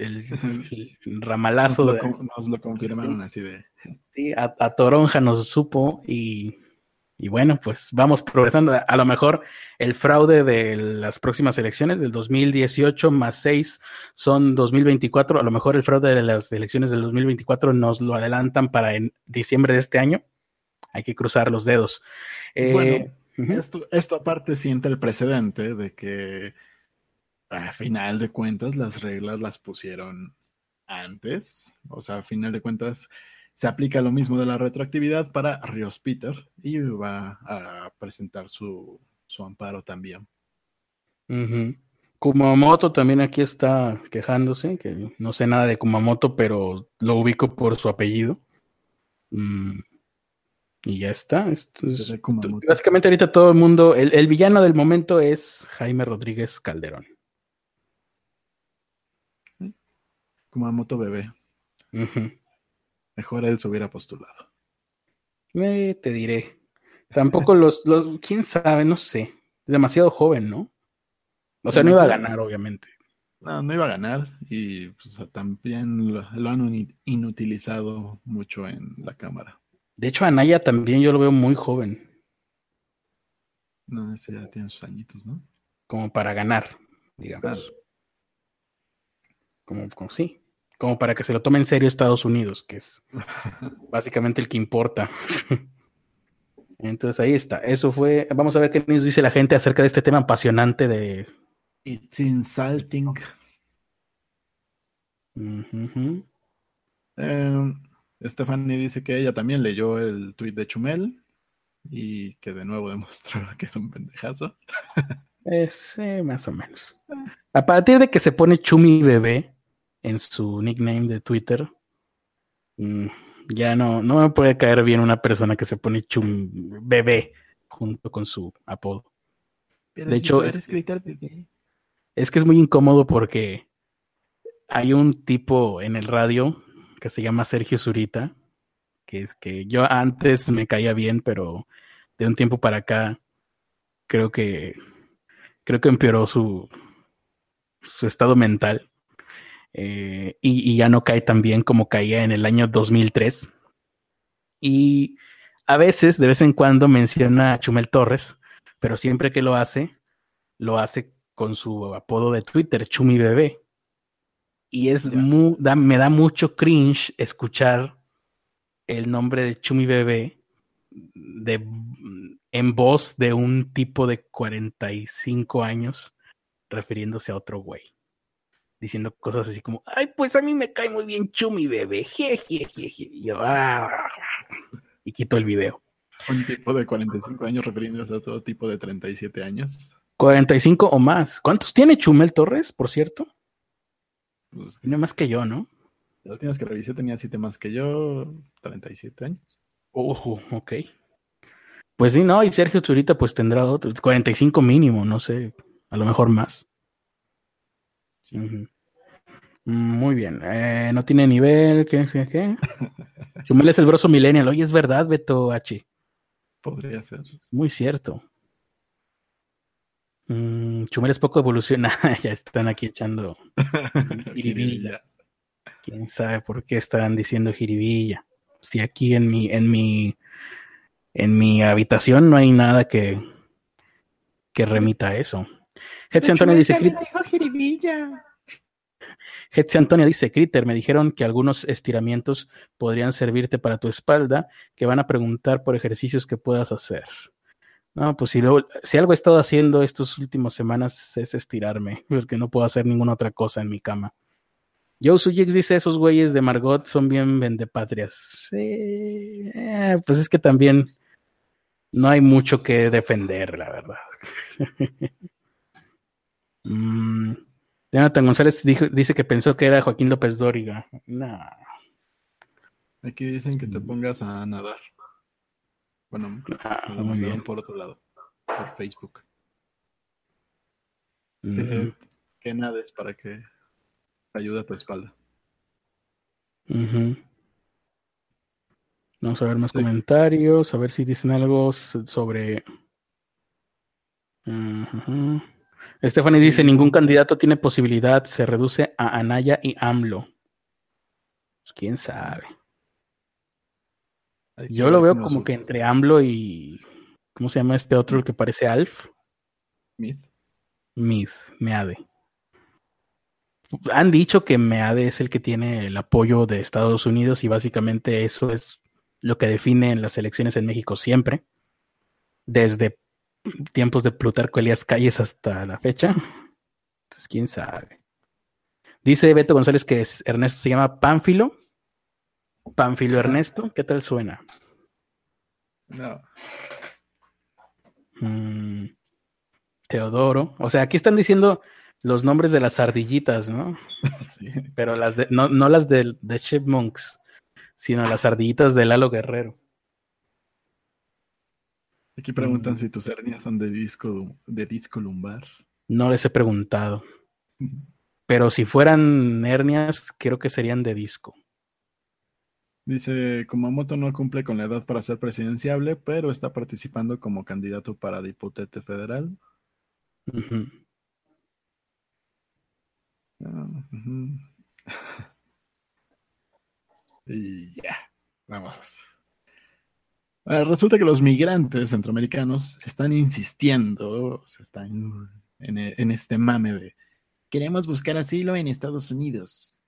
el, ramalazo. Nos lo, confirmaron así de. Sí, a, Toronja nos supo y, Y bueno, pues vamos progresando. A lo mejor el fraude de las próximas elecciones del 2018 más 6 son 2024. A lo mejor el fraude de las elecciones del 2024 nos lo adelantan para en diciembre de este año. Hay que cruzar los dedos. Eh, esto, esto aparte siente el precedente de que a final de cuentas las reglas las pusieron antes. O sea, a final de cuentas se aplica lo mismo de la retroactividad para Rios Peter y va a presentar su, amparo también. Kumamoto también aquí está quejándose, que no sé nada de Kumamoto, pero lo ubico por su apellido. Mm, y ya está. básicamente ahorita todo el mundo, el, villano del momento es Jaime Rodríguez Calderón. Kumamoto bebé. Mejor él se hubiera postulado. te diré. Tampoco los, los, quién sabe, no sé. Demasiado joven, ¿no? O sea, no iba a ganar, obviamente. No, no iba a ganar y pues, también lo, han inutilizado mucho en la Cámara. De hecho, Anaya también yo lo veo muy joven. No, ese ya tiene sus añitos, ¿no? Como para ganar, digamos. Como, como sí como para que se lo tome en serio Estados Unidos, que es básicamente el que importa. Entonces ahí está. Eso fue. Vamos a ver qué nos dice la gente acerca de este tema apasionante de. It's insulting. Em, Stephanie dice que ella también leyó el tweet de Chumel y que de nuevo demostraba que es un pendejazo. es, más o menos. A partir de que se pone Chumi bebé, en su nickname de Twitter. Mm, ya no, no me puede caer bien una persona que se pone chum bebé junto con su apodo. de hecho, es, es que es muy incómodo porque hay un tipo en el radio que se llama Sergio Zurita, que, que yo antes me caía bien, pero de un tiempo para acá creo que creo que empeoró su, su estado mental eh, y, ya no cae tan bien como caía en el año 2003. Y a veces, de vez en cuando, menciona a Chumel Torres, pero siempre que lo hace, lo hace con su apodo de Twitter, Chumi Bebé. Y es me da mucho cringe escuchar el nombre de Chumi Bebé de, en voz de un tipo de 45 años refiriéndose a otro güey diciendo cosas así como, ay, pues a mí me cae muy bien Chumi, bebé, Y yo, ah", y quito el video. Un tipo de 45 años refiriéndose a otro tipo de 37 años. 45 o más. ¿Cuántos tiene Chumel Torres, por cierto? Pues, tiene más que yo, ¿no? La última vez que revisé tenía 7 más que yo, 37 años. Ojo, ok. Pues sí, no, y Sergio Zurita pues tendrá otro, 45 mínimo, no sé, a lo mejor más. Muy bien. Eh, no tiene nivel. ¿Qué? qué? Chumel es el broso millennial. Oye, es verdad, Beto H. Podría ser. Muy cierto. Mm, Chumel es poco evolucionado. ya están aquí echando jiribilla. ¿Quién sabe por qué están diciendo jiribilla? Si aquí en mi, en mi, en mi habitación no hay nada que, que remita a eso. Hetzi Antonio dice. Hetzi Antonio dice, Critter, me dijeron que algunos estiramientos podrían servirte para tu espalda, que van a preguntar por ejercicios que puedas hacer. No, pues si, si algo he estado haciendo estas últimas semanas es estirarme, porque no puedo hacer ninguna otra cosa en mi cama. Joe Sujix dice, esos güeyes de Margot son bien vendepatrias. Sí, eh, pues es que también no hay mucho que defender, la verdad. Mm, Jonathan González dice que pensó que era Joaquín López Dóriga. No. Aquí dicen que te pongas a nadar. Bueno, ah, muy bien. por otro lado, por Facebook. que, nades para que ayude a tu espalda. Vamos a ver más comentarios, a ver si dicen algo sobre... Stephanie dice, ningún candidato tiene posibilidad, se reduce a Anaya y AMLO. Pues, ¿Quién sabe? Yo lo veo como que entre AMLO y, ¿Cómo se llama este otro el que parece Alf? Myth. Myth, Meade. Han dicho que Meade es el que tiene el apoyo de Estados Unidos y básicamente eso es lo que define las elecciones en México siempre, desde tiempos de Plutarco Elías Calles hasta la fecha. Entonces, quién sabe. Dice Beto González que Ernesto se llama Pánfilo. Pánfilo Ernesto, ¿qué tal suena? No. Mm, Teodoro. O sea, aquí están diciendo los nombres de las ardillitas, ¿no? Sí. Pero las de, no, no las de, de Chipmunks, sino las ardillitas de Lalo Guerrero. Aquí preguntan mm. si tus hernias son de disco, de disco lumbar. No les he preguntado. Pero si fueran hernias, creo que serían de disco. Dice, Kumamoto no cumple con la edad para ser presidenciable, pero está participando como candidato para diputete federal. Ah, y ya, vamos. Ah, resulta que los migrantes centroamericanos están insistiendo, están en, este mame de queremos buscar asilo en Estados Unidos.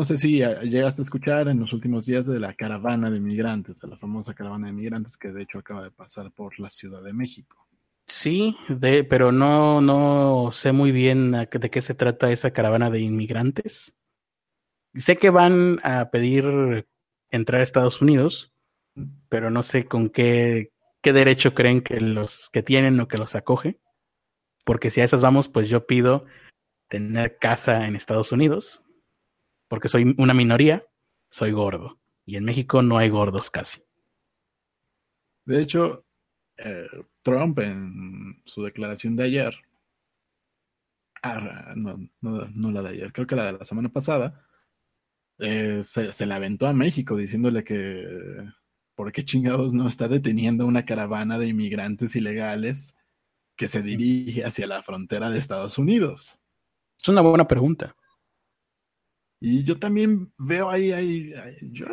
No sé si eh, llegaste a escuchar en los últimos días de la caravana de migrantes, de la famosa caravana de migrantes que de hecho acaba de pasar por la Ciudad de México. Sí, de, pero no, no sé muy bien de qué se trata esa caravana de inmigrantes. Sé que van a pedir entrar a Estados Unidos, pero no sé con qué, qué derecho creen que los que tienen o que los acoge. Porque si a esas vamos, pues yo pido tener casa en Estados Unidos porque soy una minoría, soy gordo. Y en México no hay gordos casi. De hecho, eh, Trump en su declaración de ayer, ah, no, no, la de ayer, creo que la de la semana pasada, eh, se, se la aventó a México diciéndole que ¿por qué chingados no está deteniendo una caravana de inmigrantes ilegales que se dirige hacia la frontera de Estados Unidos? Es una buena pregunta. Y yo también veo ahí, ahí, yo,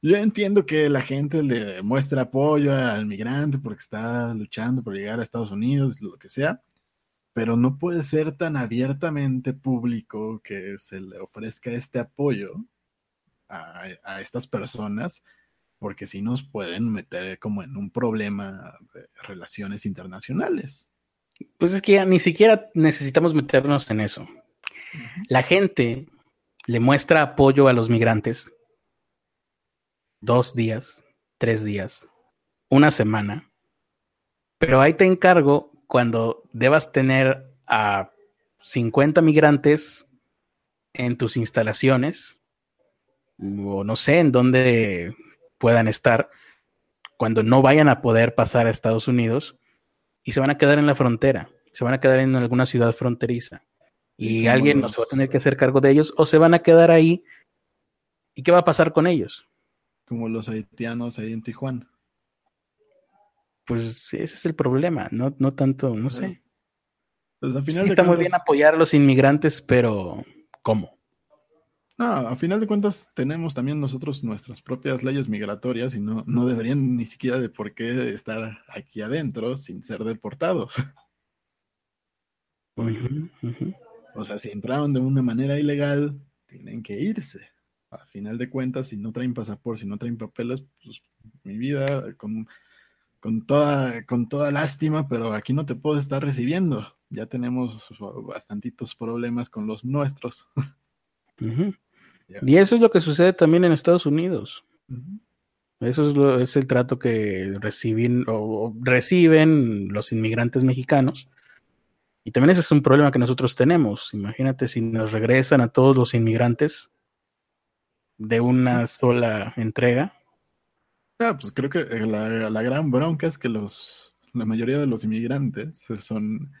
yo, entiendo que la gente le muestra apoyo al migrante porque está luchando por llegar a Estados Unidos, lo que sea, pero no puede ser tan abiertamente público que se le ofrezca este apoyo a, a estas personas, porque si nos pueden meter como en un problema de relaciones internacionales. Pues es que ya ni siquiera necesitamos meternos en eso. La gente le muestra apoyo a los migrantes dos días, tres días, una semana, pero ahí te encargo cuando debas tener a 50 migrantes en tus instalaciones, o no sé en dónde puedan estar, cuando no vayan a poder pasar a Estados Unidos y se van a quedar en la frontera, se van a quedar en alguna ciudad fronteriza y alguien no se va a tener que hacer cargo de ellos o se van a quedar ahí. ¿Y qué va a pasar con ellos? Como los haitianos ahí en Tijuana. Pues ese es el problema, no, no tanto, no sé. Pues al final está muy bien apoyar a los inmigrantes, pero ¿cómo? No, a final de cuentas tenemos también nosotros nuestras propias leyes migratorias y no, no deberían ni siquiera de por qué estar aquí adentro sin ser deportados. O sea, si entraron de una manera ilegal, tienen que irse. A final de cuentas, si no traen pasaporte, si no traen papeles, pues mi vida con, con, toda, con toda lástima, pero aquí no te puedo estar recibiendo. Ya tenemos bastantitos problemas con los nuestros. Y eso es lo que sucede también en Estados Unidos. Eso es, lo, es el trato que reciben, o reciben los inmigrantes mexicanos y también ese es un problema que nosotros tenemos. Imagínate si nos regresan a todos los inmigrantes de una sola entrega. Ah, pues creo que la, la, gran bronca es que los, la mayoría de los inmigrantes son,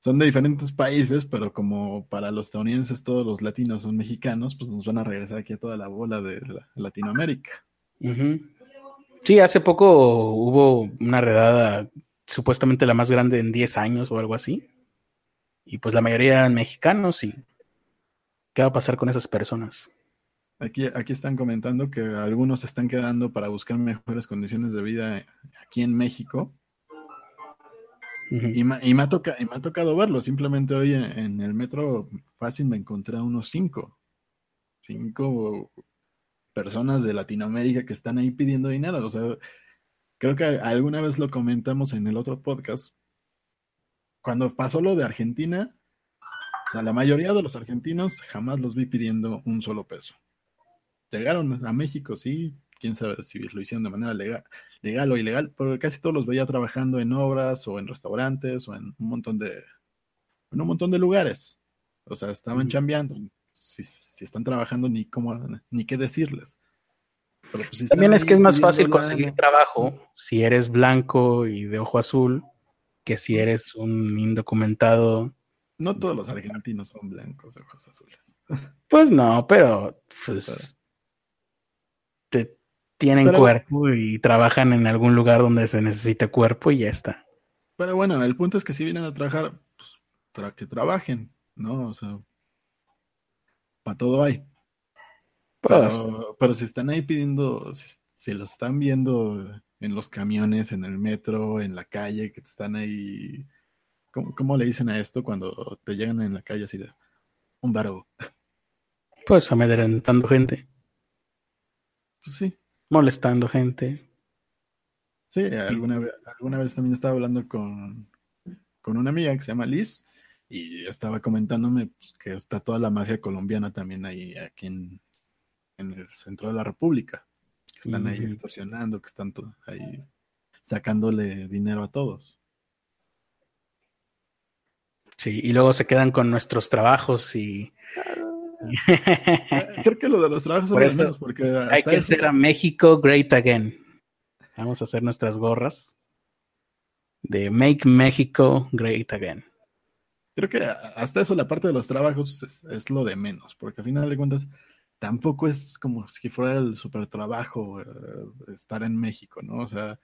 son de diferentes países, pero como para los estadounidenses todos los latinos son mexicanos, pues nos van a regresar aquí a toda la bola de Latinoamérica. Sí, hace poco hubo una redada supuestamente la más grande en 10 años o algo así. Y pues la mayoría eran mexicanos y ¿qué va a pasar con esas personas? Aquí, aquí están comentando que algunos se están quedando para buscar mejores condiciones de vida aquí en México. y, me, y, me ha toca, y, me ha tocado verlo. Simplemente hoy en, el metro fácil me encontré a unos cinco. Cinco personas de Latinoamérica que están ahí pidiendo dinero. O sea, creo que alguna vez lo comentamos en el otro podcast. Cuando pasó lo de Argentina, o sea, la mayoría de los argentinos jamás los vi pidiendo un solo peso llegaron a México, sí, quién sabe si lo hicieron de manera legal, legal o ilegal, pero casi todos los veía trabajando en obras o en restaurantes o en un montón de, en un montón de lugares. O sea, estaban chambeando. Si, están trabajando, ni cómo, ni qué decirles. Pues, También es que es más fácil conseguir trabajo si eres blanco y de ojo azul que si eres un indocumentado. No todos los argentinos son blancos de ojos azules. Pues no, pero pues tienen cuerpo y trabajan en algún lugar donde se necesita cuerpo y ya está. Pero bueno, el punto es que si vienen a trabajar, pues, para que trabajen, ¿no? O sea, para todo hay. Pues, pero, si están ahí pidiendo, si, los están viendo en los camiones, en el metro, en la calle, que están ahí, ¿cómo, cómo le dicen a esto cuando te llegan en la calle así de un baro? Pues amedrentando gente. Pues sí molestando gente. Sí, alguna vez, alguna vez también estaba hablando con, con una amiga que se llama Liz y estaba comentándome pues, que está toda la magia colombiana también ahí aquí en, el centro de la República, que están ahí extorsionando, que están ahí sacándole dinero a todos. Sí, y luego se quedan con nuestros trabajos y Creo que lo de los trabajos es menos porque hay que hacer a México great again. Vamos a hacer nuestras gorras de Make México Great Again. Creo que hasta eso la parte de los trabajos es, lo de menos, porque al final de cuentas tampoco es como si fuera el super trabajo eh, estar en México, ¿no? O sea,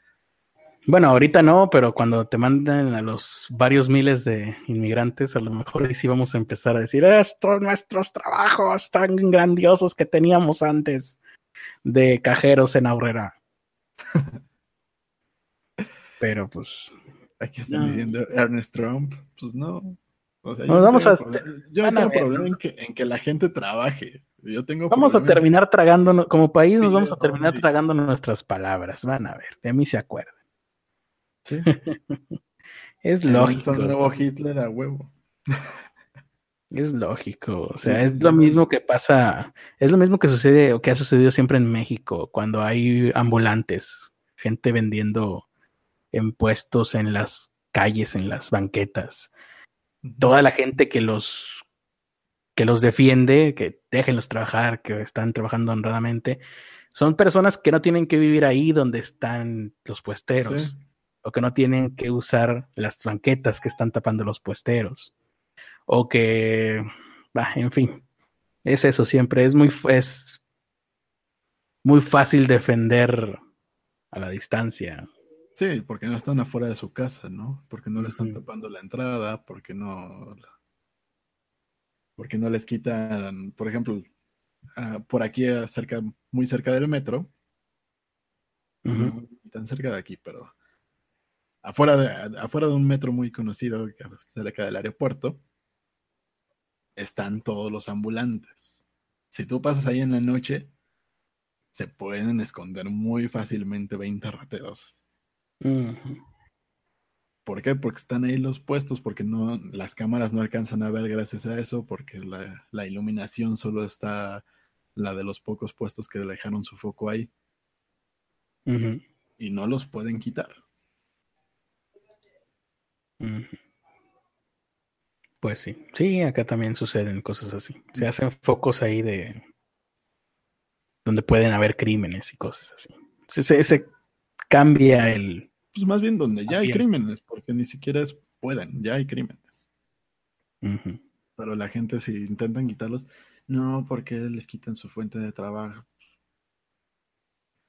bueno, ahorita no, pero cuando te manden a los varios miles de inmigrantes, a lo mejor sí vamos a empezar a decir, estos nuestros trabajos tan grandiosos que teníamos antes de cajeros en Aurrera. pero pues... Aquí están diciendo Ernest Trump, pues no. yo vamos a yo no tengo problema en que, en que la gente trabaje. Yo tengo vamos a terminar tragando, como país nos vamos a terminar tragando nuestras palabras. Van a ver, de mí se es lógico. nuevo Hitler a huevo. Es lógico, o sea, es lo mismo que pasa, es lo mismo que sucede o que ha sucedido siempre en México, cuando hay ambulantes, gente vendiendo en puestos en las calles, en las banquetas. Toda la gente que los que los defiende, que déjenlos trabajar, que están trabajando honradamente, son personas que no tienen que vivir ahí donde están los puesteros o que no tienen que usar las banquetas que están tapando los puesteros, o que, en fin, es eso siempre, es muy, es muy fácil defender a la distancia. Sí, porque no están afuera de su casa, ¿no? Porque no le están tapando la entrada, porque no, porque no les quitan, por ejemplo, ah, por aquí cerca, muy cerca del metro, tan cerca de aquí, pero afuera de, afuera de un metro muy conocido, cerca del aeropuerto, están todos los ambulantes. Si tú pasas ahí en la noche, se pueden esconder muy fácilmente 20 rateros. ¿Por qué? Porque están ahí los puestos, porque no, las cámaras no alcanzan a ver gracias a eso, porque la, iluminación solo está la de los pocos puestos que dejaron su foco ahí. Y no los pueden quitar. Pues sí, sí, acá también suceden cosas así. Se hacen focos ahí de donde pueden haber crímenes y cosas así. Se, se, cambia el... Pues más bien donde ya hay crímenes, porque ni siquiera es pueden, ya hay crímenes. Pero la gente si intentan quitarlos, no, porque les quitan su fuente de trabajo.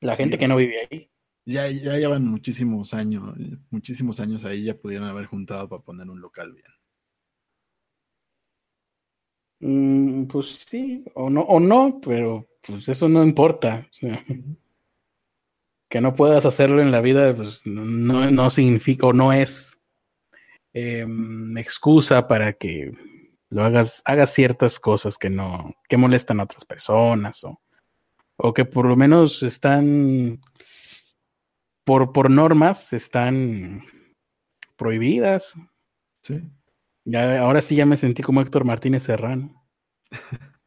La gente que no vive ahí ya, ya llevan muchísimos años, muchísimos años ahí, ya pudieron haber juntado para poner un local bien. Mm, pues sí, o no, o no, pero pues eso no importa. que no puedas hacerlo en la vida, pues no, no significa o no es em, excusa para que lo hagas, hagas ciertas cosas que no, que molestan a otras personas o, o que por lo menos están por, por normas están prohibidas. Sí. Ya, ahora sí ya me sentí como Héctor Martínez Serrano.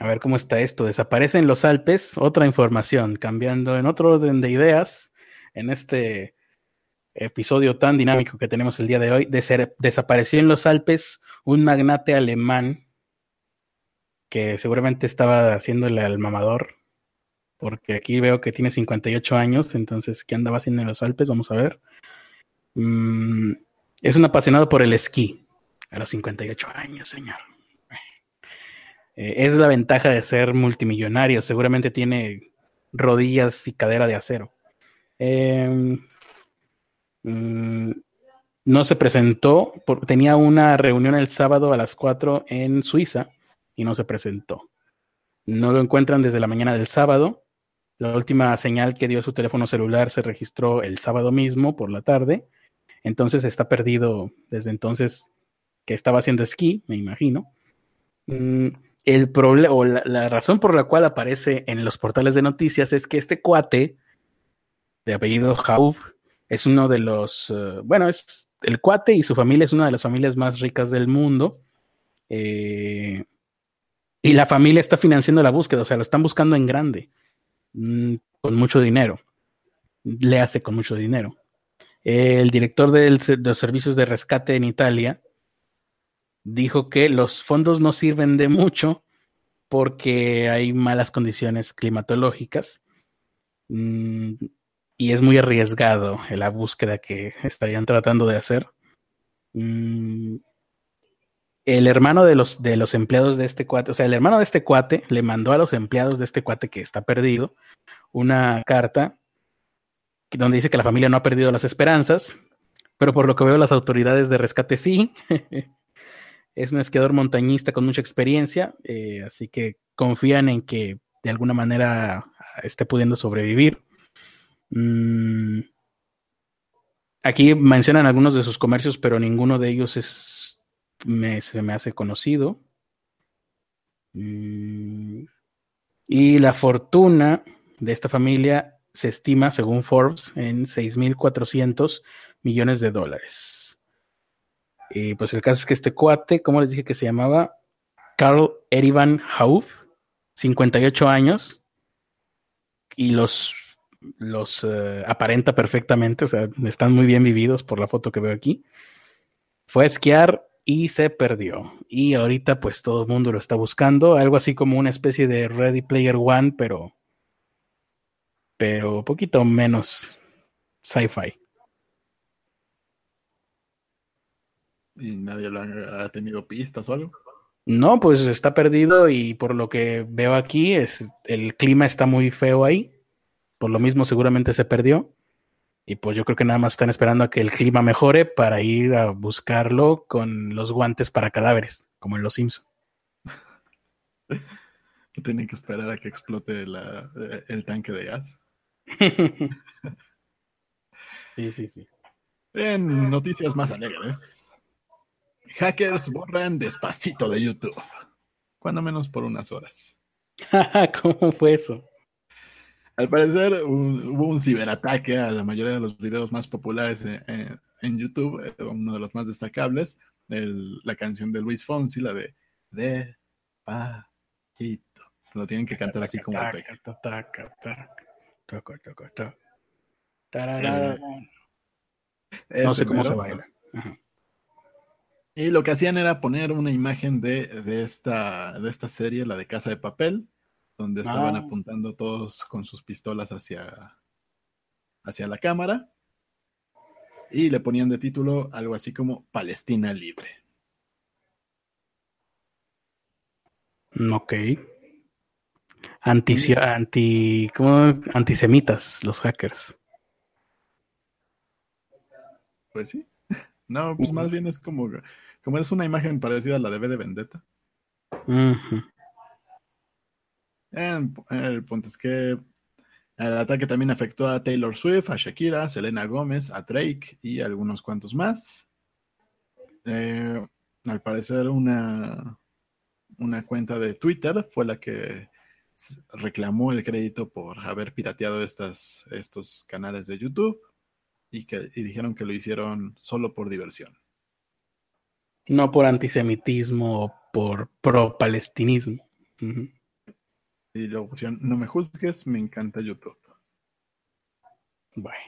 A ver cómo está esto. Desaparece en los Alpes. Otra información, cambiando en otro orden de ideas. En este episodio tan dinámico que tenemos el día de hoy, desapareció en los Alpes un magnate alemán que seguramente estaba haciéndole al mamador, porque aquí veo que tiene 58 años, entonces, ¿qué andaba haciendo en los Alpes? Vamos a ver. Mm, es un apasionado por el esquí, a los 58 años, señor. Eh, es la ventaja de ser multimillonario. Seguramente tiene rodillas y cadera de acero. Em, mm, no se presentó, tenía una reunión el sábado a las 4 en Suiza y no se presentó. No lo encuentran desde la mañana del sábado. La última señal que dio su teléfono celular se registró el sábado mismo por la tarde. Entonces está perdido desde entonces que estaba haciendo esquí, me imagino. Mm, el problema, o la, razón por la cual aparece en los portales de noticias es que este cuate, de apellido Jaub, es uno de los, eh, bueno, es el cuate y su familia es una de las familias más ricas del mundo. Eh, y la familia está financiando la búsqueda, o sea, lo están buscando en grande, mm, con mucho dinero. Le hace con mucho dinero. El director de los servicios de rescate en Italia dijo que los fondos no sirven de mucho porque hay malas condiciones climatológicas mm, y es muy arriesgado la búsqueda que estarían tratando de hacer. Mm, el hermano de los, de los empleados de este cuate, o sea, el hermano de este cuate le mandó a los empleados de este cuate que está perdido una carta donde dice que la familia no ha perdido las esperanzas, pero por lo que veo las autoridades de rescate sí. Es un esquiador montañista con mucha experiencia, eh, así que confían en que de alguna manera esté pudiendo sobrevivir. Mm, aquí mencionan algunos de sus comercios, pero ninguno de ellos es, se me hace conocido. Mm, y la fortuna de esta familia se estima, según Forbes, en 6.400 millones de dólares. Y pues el caso es que este cuate, ¿cómo les dije que se llamaba? Carl Erivan Hauf, 58 años, y los, los eh, aparenta perfectamente, o sea, están muy bien vividos por la foto que veo aquí. Fue a esquiar y se perdió. Y ahorita pues todo el mundo lo está buscando, algo así como una especie de Ready Player One, pero pero poquito menos sci-fi. ¿Y nadie lo ha, tenido pistas o algo? No, pues está perdido y por lo que veo aquí, es, el clima está muy feo ahí. Por lo mismo seguramente se perdió. Y pues yo creo que nada más están esperando a que el clima mejore para ir a buscarlo con los guantes para cadáveres, como en Los Simpsons. Tienen que esperar a que explote el tanque de gas. sí, sí, sí. En noticias más alegres. Hackers borran despacito de YouTube. Cuando menos por unas horas. ¿Cómo fue eso? Al parecer hubo un ciberataque a la mayoría de los videos más populares en, YouTube, eh, uno de los más destacables, la canción de Luis Fonsi, la de De Pajito. Lo tienen que cantar así como el No sé cómo se baila. Y lo que hacían era poner una imagen de, esta, de esta serie, la de Casa de Papel, donde estaban ah. apuntando todos con sus pistolas hacia, hacia la cámara. Y le ponían de título algo así como Palestina Libre. Ok. Anti, anti, ¿cómo? Antisemitas, los hackers. Pues sí. No, pues más bien es como, como es una imagen parecida a la de B de Vendetta. El punto es que el ataque también afectó a Taylor Swift, a Shakira, a Selena Gómez, a Drake y algunos cuantos más. Eh, al parecer una, una cuenta de Twitter fue la que reclamó el crédito por haber pirateado estas, estos canales de YouTube y, que, y dijeron que lo hicieron solo por diversión. No por antisemitismo o por pro-palestinismo. Y la opción no me juzgues, me encanta YouTube. Bueno.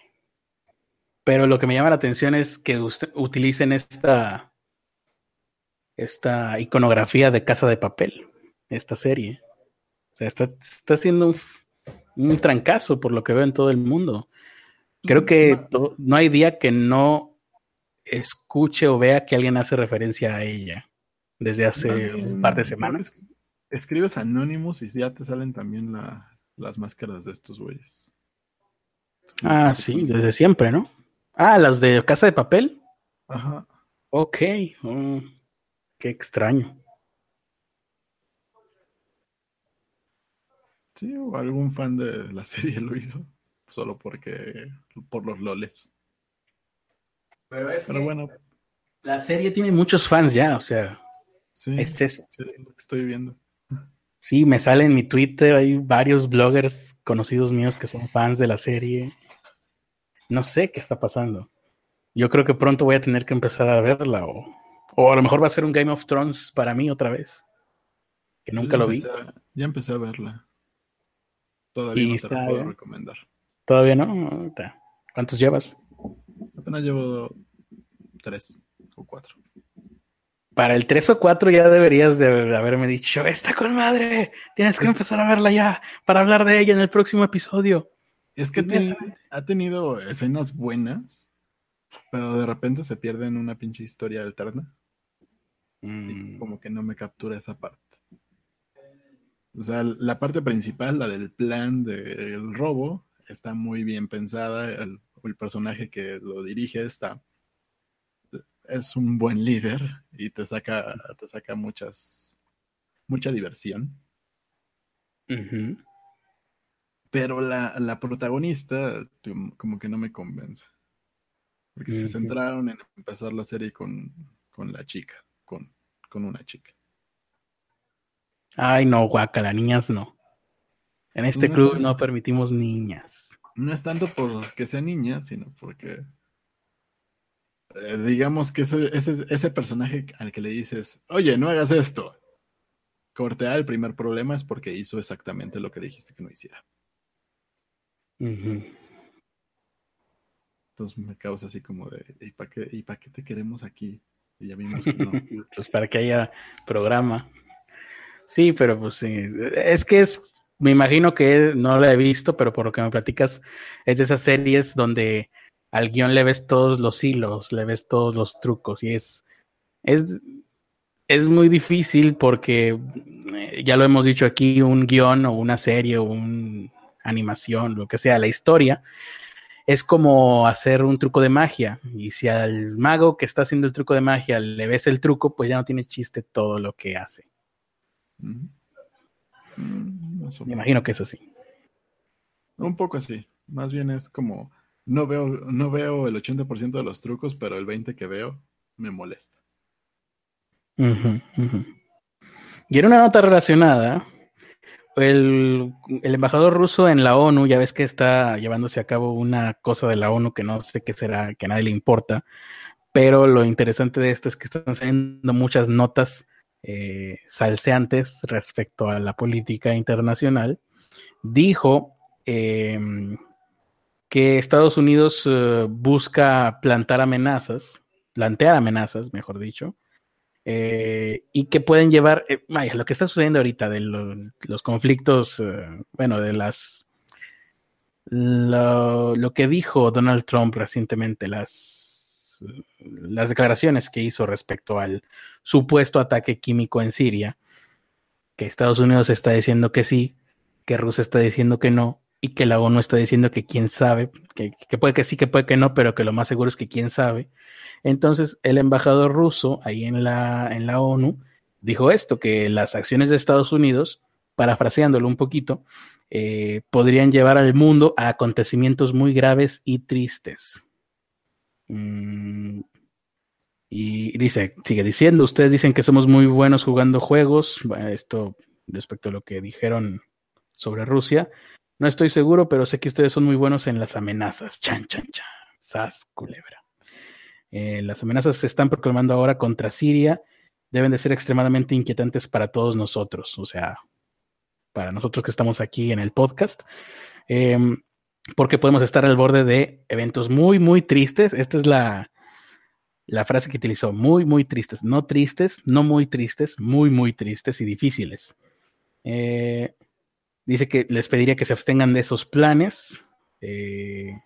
Pero lo que me llama la atención es que utilicen esta, esta iconografía de Casa de Papel, esta serie. O sea, está, está haciendo un, un trancazo por lo que veo en todo el mundo. Creo que no hay día que no escuche o vea que alguien hace referencia a ella desde hace un par de semanas. Escribes Anonymous y ya te salen también las máscaras de estos güeyes. Ah, sí, desde siempre, ¿no? Ah, las de Casa de Papel. Ajá. Ok. Oh, qué extraño. Sí, o algún fan de la serie lo hizo. Solo porque. por los loles. Pero es bueno. La serie tiene muchos fans ya, o sea. Sí, es eso. Sí, lo que estoy viendo. Sí, me sale en mi Twitter, hay varios bloggers conocidos míos que son fans de la serie. No sé qué está pasando. Yo creo que pronto voy a tener que empezar a verla o, o a lo mejor va a ser un Game of Thrones para mí otra vez. Que nunca lo vi. ya empecé a verla. Todavía no te la puedo recomendar. Todavía no. ¿Cuántos llevas? Apenas llevo tres o cuatro. Para el 3 o 4 ya deberías de haberme dicho, está con madre, tienes que empezar a verla ya para hablar de ella en el próximo episodio. Es que ha tenido escenas buenas, pero de repente se pierde en una pinche historia alterna. Mm. como que no me captura esa parte. O sea, la parte principal, la del plan del robo, está muy bien pensada. El, el personaje que lo dirige está es un buen líder y te saca, te saca muchas, mucha diversión. Pero la, la, protagonista como que no me convence. Porque se centraron en empezar la serie con, con la chica, con, con una chica. Ay, no, las niñas no. En este club no permitimos niñas. No es tanto porque sea niña, sino porque eh, digamos que ese, ese, personaje al que le dices, oye, no hagas esto. Cortea, el primer problema es porque hizo exactamente lo que dijiste que no hiciera. Entonces me causa así como de, ¿y para qué, ¿y qué te queremos aquí? Y ya vimos que no. pues para que haya programa. Sí, pero pues sí. Es que es, me imagino que no lo he visto, pero por lo que me platicas, es de esas series donde al guion le ves todos los hilos, le ves todos los trucos y es, es, es muy difícil porque eh, ya lo hemos dicho aquí, un guion o una serie o una animación, lo que sea, la historia, es como hacer un truco de magia. Y si al mago que está haciendo el truco de magia le ves el truco, pues ya no tiene chiste todo lo que hace. Mm, Me imagino que es así. Un poco así. Más bien es como no veo, no veo el 80% de los trucos, pero el 20% que veo me molesta. Y en una nota relacionada, el, el, embajador ruso en la ONU, ya ves que está llevándose a cabo una cosa de la ONU que no sé qué será, que a nadie le importa, pero lo interesante de esto es que están saliendo muchas notas eh, salseantes respecto a la política internacional. Dijo eh, que Estados Unidos eh, busca plantar amenazas, plantear amenazas, mejor dicho, eh, y que pueden llevar, eh, vaya, lo que está sucediendo ahorita de los conflictos, bueno, de las, lo, lo, que dijo Donald Trump recientemente, las, las declaraciones que hizo respecto al supuesto ataque químico en Siria, que Estados Unidos está diciendo que sí, que Rusia está diciendo que no, y que la ONU está diciendo que quién sabe, que, puede que sí, que puede que no, pero que lo más seguro es que quién sabe. Entonces, el embajador ruso ahí en la, en la ONU dijo esto, que las acciones de Estados Unidos parafraseándolo un poquito, eh, podrían llevar al mundo a acontecimientos muy graves y tristes. Mm, y dice, sigue diciendo, ustedes dicen que somos muy buenos jugando juegos. esto respecto a lo que dijeron sobre Rusia. No estoy seguro, pero sé que ustedes son muy buenos en las amenazas. Chan, chan, chan. Sas, culebra. Eh, las amenazas se están proclamando ahora contra Siria. Deben de ser extremadamente inquietantes para todos nosotros. O sea, para nosotros que estamos aquí en el podcast. Em, porque podemos estar al borde de eventos muy, muy tristes. Esta es la, la frase que utilizó, muy, muy tristes, no tristes, no muy tristes, muy, muy tristes y difíciles. Eh, dice que les pediría que se abstengan de esos planes eh,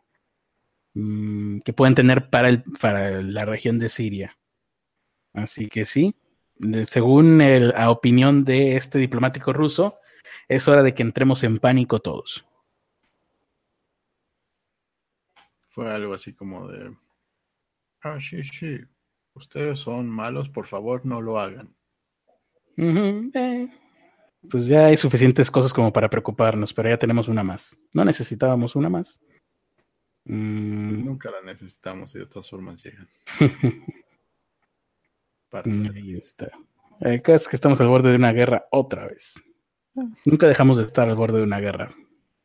mm, que pueden tener para, el, para la región de Siria. Así que sí, según la opinión de este diplomático ruso, es hora de que entremos en pánico todos. Fue algo así como de Ah, sí, sí. Ustedes son malos, por favor, no lo hagan. Eh, pues ya hay suficientes cosas como para preocuparnos, pero ya tenemos una más. ¿No necesitábamos una más? Mm. Nunca la necesitamos y de todas formas llegan. Ahí está. El caso es que estamos al borde de una guerra otra vez. Nunca dejamos de estar al borde de una guerra.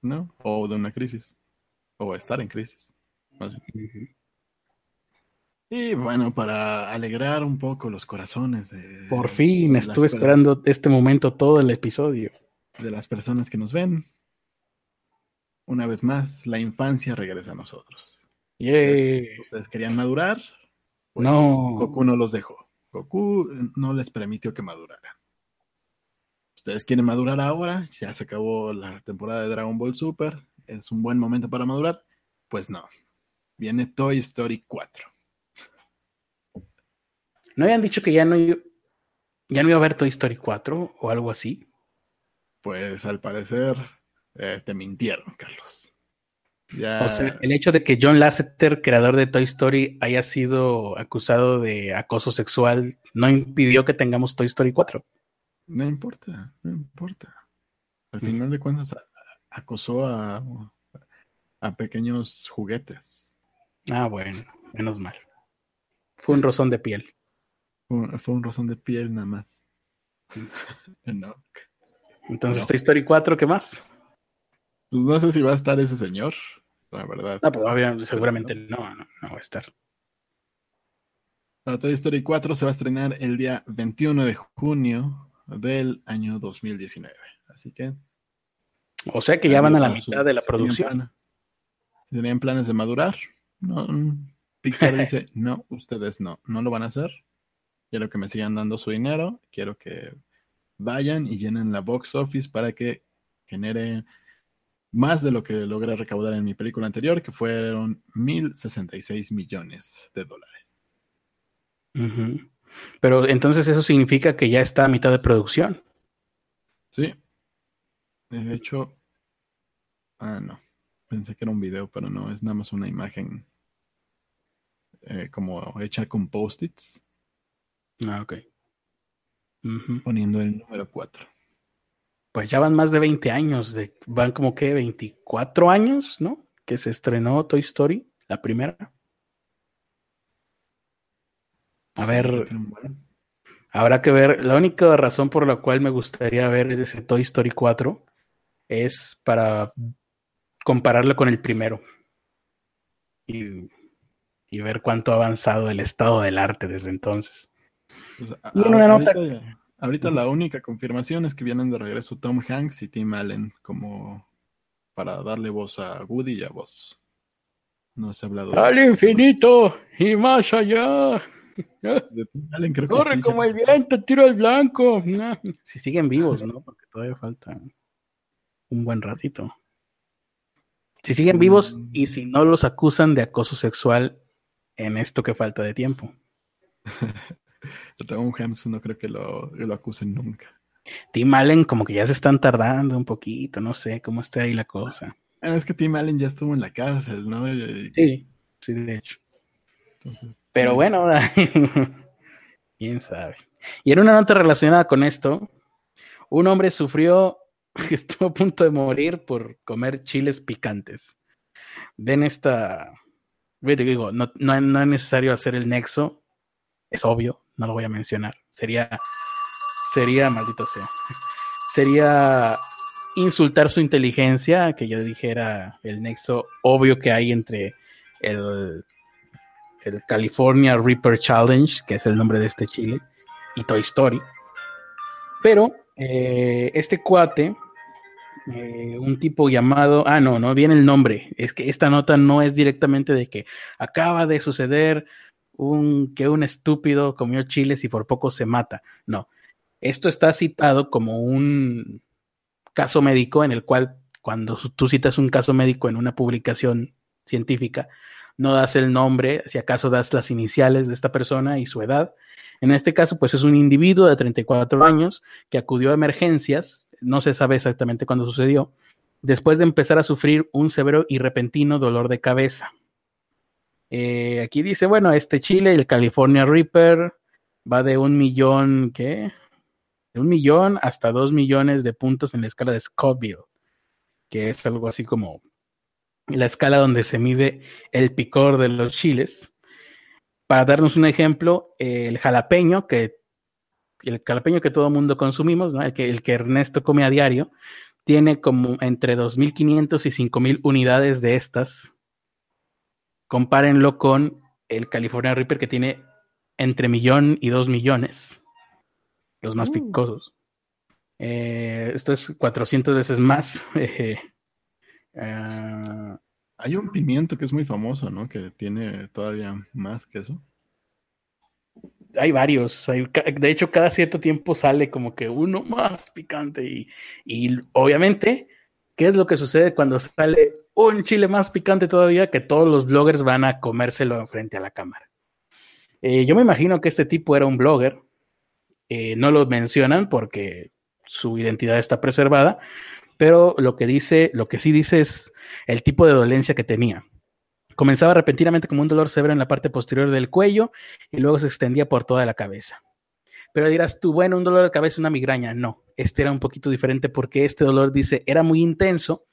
¿No? O de una crisis. O estar en crisis. Y bueno, para alegrar un poco los corazones. De, Por fin, estuve esperando este momento todo el episodio. De las personas que nos ven. Una vez más, la infancia regresa a nosotros. ¿Ustedes, querían madurar? Pues no. Goku no los dejó. Goku no les permitió que maduraran. ¿Ustedes quieren madurar ahora? Ya se acabó la temporada de Dragon Ball Super. ¿Es un buen momento para madurar? Pues no. Viene Toy Story 4. ¿No habían dicho que ya no, ya no iba a haber Toy Story 4 o algo así? Pues al parecer eh, te mintieron, Carlos. O sea, el hecho de que John Lasseter, creador de Toy Story, haya sido acusado de acoso sexual, no impidió que tengamos Toy Story 4. No importa, no importa. Al final de cuentas, acosó a, a pequeños juguetes. Ah, bueno, menos mal. Fue un rozón de piel. Fue un rozón de piel nada más. no. Entonces, Toy Story 4, ¿qué más? Pues no sé si va a estar ese señor, la verdad. No, pues seguramente no, no, va a estar. Toy Story 4 se va a estrenar el día 21 de junio del año 2019. Así que. O sea que ya van a la mitad de la producción. ¿Tenían planes de madurar? No. Pixar dice, no, ustedes no, no lo van a hacer. Quiero que me sigan dando su dinero. Quiero que vayan y llenen la box office para que genere más de lo que logré recaudar en mi película anterior, que fueron 1.066 millones de dólares. Pero entonces eso significa que ya está a mitad de producción. Sí. De hecho, ah, no. Pensé que era un video, pero no, es nada más una imagen eh, como hecha con post-its. Ah, ok. Poniendo el número 4. Pues ya van más de 20 años, de, van como que 24 años, ¿no? Que se estrenó Toy Story, la primera. A ver, habrá que ver, la única razón por la cual me gustaría ver ese Toy Story 4 es para compararlo con el primero y, y ver cuánto ha avanzado el estado del arte desde entonces. Pues, ahorita, ahorita la única confirmación es que vienen de regreso Tom Hanks y Tim Allen como para darle voz a Woody y a vos. No se ha hablado. Al infinito y más allá. Corre como el viento, tiro al blanco. Si siguen vivos, ¿no? Porque todavía falta un buen ratito. Si siguen vivos y si no los acusan de acoso sexual en esto que falta de tiempo. Tom Hanks no creo que lo, acusen nunca. Tim Allen como que ya se están tardando un poquito, no sé cómo está ahí la cosa. Ah, es que Tim Allen ya estuvo en la cárcel, ¿no? Sí, sí, de hecho. Pero bueno, quién sabe. Y en una nota relacionada con esto, un hombre sufrió estuvo a punto de morir por comer chiles picantes. Ven esta. Digo, no, no, no es necesario hacer el nexo. Es obvio, no lo voy a mencionar. Sería. Sería, maldito sea. Sería insultar su inteligencia, que yo dijera el nexo obvio que hay entre el, el California Reaper Challenge, que es el nombre de este chile, y Toy Story. Pero eh, este cuate, eh, un tipo llamado, ah, no, no viene el nombre, es que esta nota no es directamente de que acaba de suceder un, que un estúpido comió chiles y por poco se mata, no. Esto está citado como un caso médico en el cual cuando tú citas un caso médico en una publicación científica, no das el nombre, si acaso das las iniciales de esta persona y su edad, en este caso, pues es un individuo de 34 años que acudió a emergencias, no se sabe exactamente cuándo sucedió, después de empezar a sufrir un severo y repentino dolor de cabeza. Eh, aquí dice, bueno, este Chile, el California Reaper, va de un millón, ¿qué? De un millón hasta dos millones de puntos en la escala de Scoville, que es algo así como la escala donde se mide el picor de los chiles. Para darnos un ejemplo, el jalapeño, que el jalapeño que todo el mundo consumimos, el, que, el que Ernesto come a diario, tiene como entre 2.500 y 5.000 unidades de estas. Compárenlo con el California Reaper que tiene entre millón y dos millones, los más uh. picosos. Eh, esto es 400 veces más. Eh, hay un pimiento que es muy famoso, ¿no? Que tiene todavía más que eso. Hay varios. de hecho, cada cierto tiempo sale como que uno más picante. Y, y obviamente, ¿qué es lo que sucede cuando sale un chile más picante todavía? Que todos los bloggers van a comérselo frente a la cámara. Eh, yo me imagino que este tipo era un blogger. Eh, no lo mencionan porque su identidad está preservada, pero lo que dice, lo que sí dice es el tipo de dolencia que tenía. Comenzaba repentinamente como un dolor severo en la parte posterior del cuello y luego se extendía por toda la cabeza. Pero dirás tú, bueno, un dolor de cabeza, una migraña. No, este era un poquito diferente porque este dolor, dice, era muy intenso,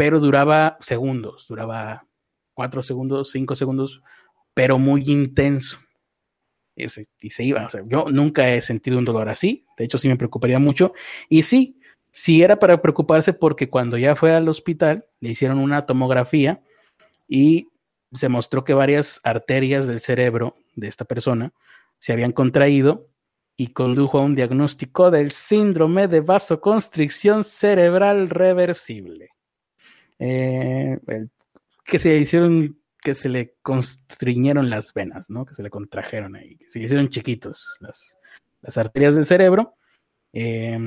pero duraba segundos, duraba cuatro segundos, cinco segundos, pero muy intenso. Y se, iba. O sea, yo nunca he sentido un dolor así. De hecho, sí me preocuparía mucho. Y sí, Sí era para preocuparse porque cuando ya fue al hospital le hicieron una tomografía y se mostró que varias arterias del cerebro de esta persona se habían contraído y condujo a un diagnóstico del síndrome de vasoconstricción cerebral reversible. Eh, que se hicieron, que se le constriñeron las venas, ¿no? Que se le contrajeron ahí, que se hicieron chiquitos las, las arterias del cerebro. Eh,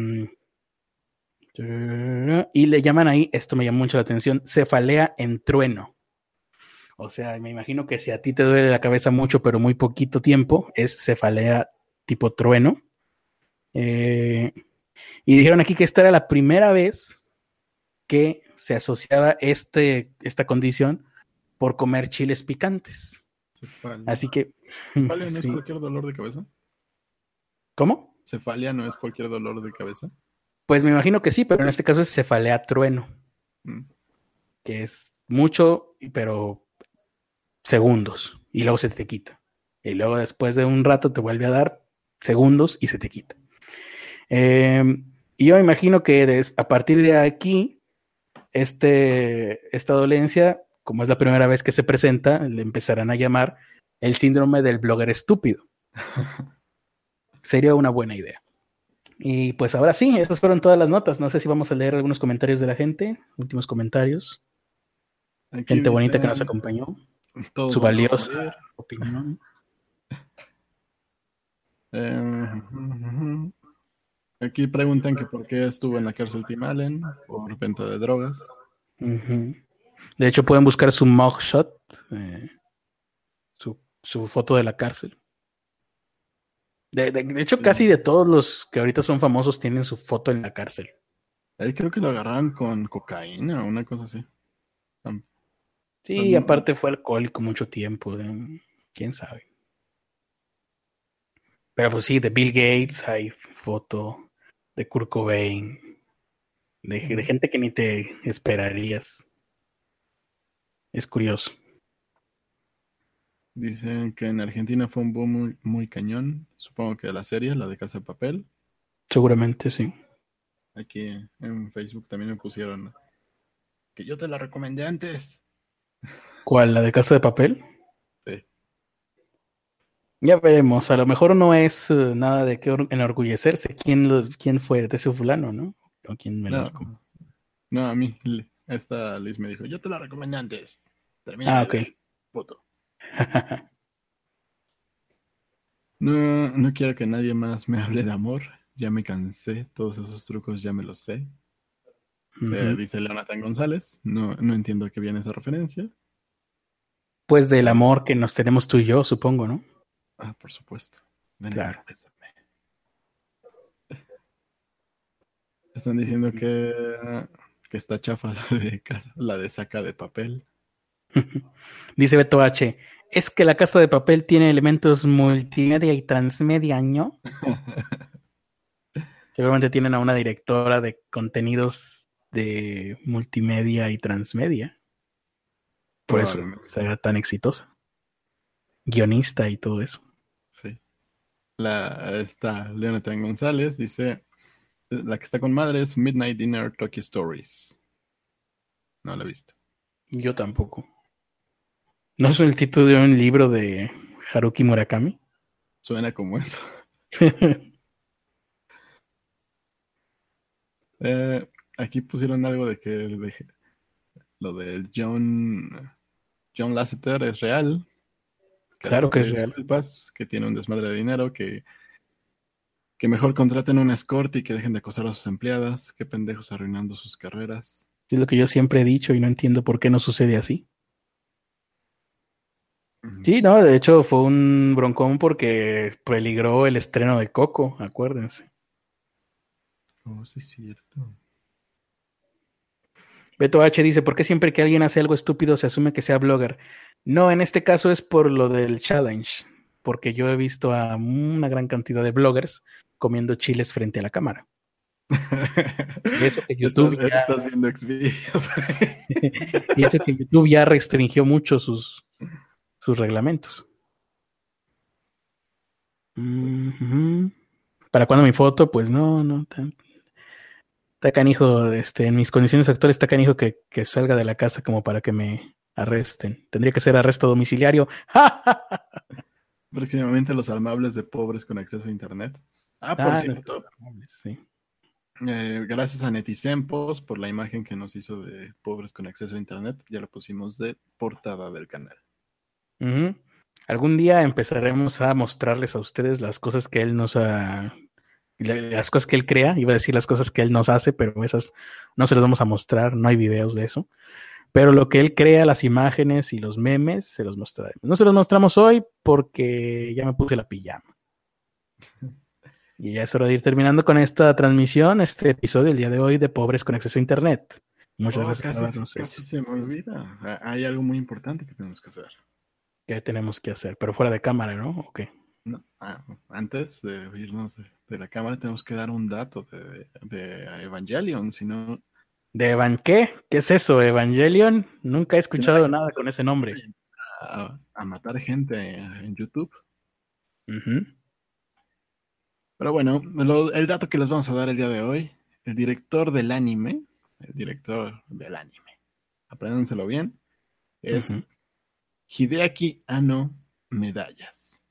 y le llaman ahí, esto me llama mucho la atención, cefalea en trueno. O sea, me imagino que si a ti te duele la cabeza mucho, pero muy poquito tiempo, es cefalea tipo trueno. Eh, y dijeron aquí que esta era la primera vez que se asociaba este, esta condición por comer chiles picantes. Así que. ¿Cefalia no es cualquier dolor de cabeza? ¿Cómo? ¿Cefalia no es cualquier dolor de cabeza? Pues me imagino que sí, pero en este caso es cefalea trueno, mm. que es mucho, pero segundos, y luego se te quita. Y luego después de un rato te vuelve a dar segundos y se te quita. Em, y yo me imagino que a partir de aquí, este, esta dolencia, como es la primera vez que se presenta, le empezarán a llamar el síndrome del blogger estúpido. Sería una buena idea. Y pues ahora sí, esas fueron todas las notas. No sé si vamos a leer algunos comentarios de la gente, últimos comentarios. gente bonita que nos acompañó. Su valiosa opinión. Eh, aquí preguntan que por qué estuvo en la cárcel Tim Allen por venta de drogas. De hecho, pueden buscar su mugshot, eh, su, su foto de la cárcel. De, hecho, casi de todos los que ahorita son famosos tienen su foto en la cárcel. Ahí creo que lo agarraron con cocaína o una cosa así. Sí, aparte fue alcohólico mucho tiempo. ¿eh? ¿Quién sabe? Pero pues sí, de Bill Gates hay foto, de Kurt Cobain, de, gente que ni te esperarías. Es curioso. Dicen que en Argentina fue un boom muy, muy cañón. Supongo que la serie, la de Casa de Papel. Seguramente sí. Aquí en Facebook también me pusieron que yo te la recomendé antes. ¿Cuál? ¿La de Casa de Papel? Ya veremos. A lo mejor no es eh, nada de qué enorgullecerse. ¿Quién, lo, quién fue de ese fulano, no? ¿O quién me no, no, a mí. Esta Liz me dijo, yo te la recomendé antes. Termina ah, ok. No, no quiero que nadie más me hable de amor. Ya me cansé. Todos esos trucos ya me los sé. Eh, dice Leonathan González. No, no entiendo a qué viene esa referencia. Pues del amor que nos tenemos tú y yo, supongo, ¿no? Ah, por supuesto. claro. Están diciendo que, que está chafa la de, la de saca de papel. Dice Beto H. Es que la casa de papel tiene elementos multimedia y transmedia, ¿no? Seguramente tienen a una directora de contenidos de multimedia y transmedia. Por eso será tan exitosa. Guionista y todo eso. Sí. La, está Leonathan González, dice, la que está con madre es Midnight Dinner Tokyo Stories. No la he visto. Yo tampoco. ¿No es el título de un libro de Haruki Murakami? Suena como eso. Eh, aquí pusieron algo de que lo del John John Lasseter es real. Claro que es real. que tiene un desmadre de dinero, que, que mejor contraten un escort y que dejen de acosar a sus empleadas. Qué pendejos arruinando sus carreras. Es lo que yo siempre he dicho y no entiendo por qué no sucede así. Sí, no, de hecho fue un broncón porque peligró el estreno de Coco, acuérdense. Oh, sí, es cierto. Beto H dice, ¿por qué siempre que alguien hace algo estúpido se asume que sea blogger? No, en este caso es por lo del challenge, porque yo he visto a una gran cantidad de bloggers comiendo chiles frente a la cámara. eso que YouTube ya... estás viendo exvideos. y eso que YouTube ya restringió mucho sus, sus reglamentos. ¿Para cuándo mi foto? Pues no, no. Está canijo, este, en mis condiciones actuales está canijo que, que salga de la casa como para que me arresten. Tendría que ser arresto domiciliario. Próximamente los armables de pobres con acceso a internet. Ah, por ah, cierto. Eh, gracias a Netisempos por la imagen que nos hizo de pobres con acceso a internet. Ya lo pusimos de portada del canal. Algún día empezaremos a mostrarles a ustedes las cosas que él nos ha. Las cosas que él crea, iba a decir las cosas que él nos hace, pero esas no se las vamos a mostrar, no hay videos de eso. Pero lo que él crea, las imágenes y los memes, se los mostraremos. No se los mostramos hoy porque ya me puse la pijama. Y ya es hora de ir terminando con esta transmisión, este episodio el día de hoy de Pobres con Acceso a Internet. Muchas oh, gracias. Casi, se me olvida. Hay algo muy importante que tenemos que hacer. ¿Qué tenemos que hacer? Pero fuera de cámara, ¿no? ¿O qué? Ah, antes de irnos de, la cámara tenemos que dar un dato de, Evangelion, si no... ¿De Evan qué? ¿Qué es eso, Evangelion? Nunca he escuchado nada con ese nombre. A, matar gente en YouTube. Pero bueno, el dato que les vamos a dar el día de hoy, el director del anime, el director del anime, apréndanselo bien, es Hideaki Ano Medallas.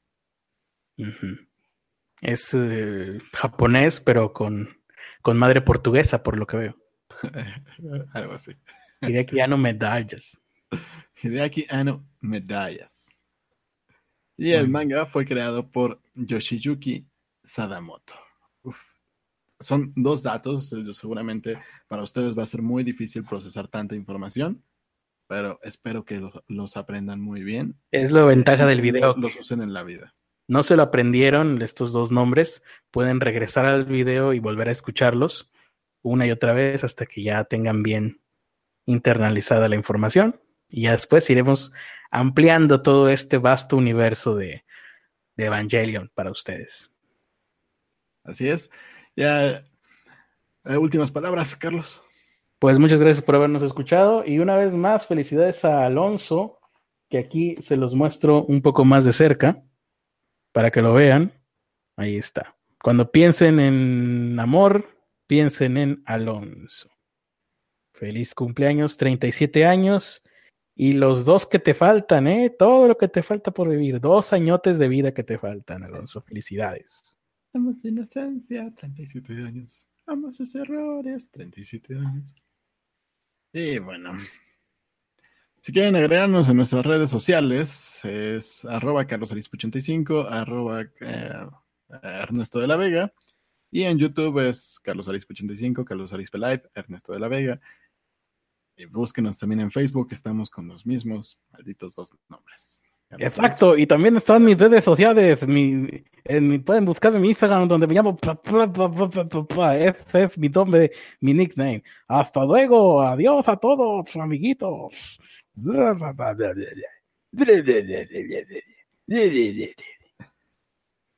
Es eh, japonés, pero con, con, madre portuguesa, por lo que veo. Algo así. Hideaki Ano Medallas. Hideaki Ano Medallas. Y el manga fue creado por Yoshiyuki Sadamoto. Son dos datos, seguramente para ustedes va a ser muy difícil procesar tanta información, pero espero que los, aprendan muy bien. Es la ventaja del video. Los usen en la vida. No se lo aprendieron estos dos nombres, pueden regresar al video y volver a escucharlos una y otra vez hasta que ya tengan bien internalizada la información. Y ya después iremos ampliando todo este vasto universo de, Evangelion para ustedes. Así es. Ya Eh, últimas palabras, Carlos. Pues muchas gracias por habernos escuchado y una vez más felicidades a Alonso, que aquí se los muestro un poco más de cerca para que lo vean. Ahí está. Cuando piensen en amor, piensen en Alonso. Feliz cumpleaños, 37 años y los dos que te faltan, ¿eh? Todo lo que te falta por vivir. Dos añotes de vida que te faltan, Alonso. Felicidades. Amo su inocencia, 37 años. Amo sus errores, 37 años. Y bueno, si quieren agregarnos en nuestras redes sociales, es arroba carlosarispo85, arroba eh, Ernesto de la Vega. Y en YouTube es Carlos 85 Carlos Arispe Live, Ernesto de la Vega. Y búsquenos también en Facebook, estamos con los mismos malditos dos nombres. Exacto, y también están mis redes sociales. Mi, en pueden buscar en mi Instagram donde me llamo. Ese es mi nombre, mi nickname. Hasta luego, adiós a todos, amiguitos.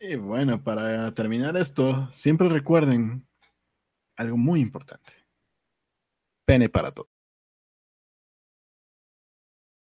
Y bueno, para terminar esto, siempre recuerden algo muy importante. Pene para todo.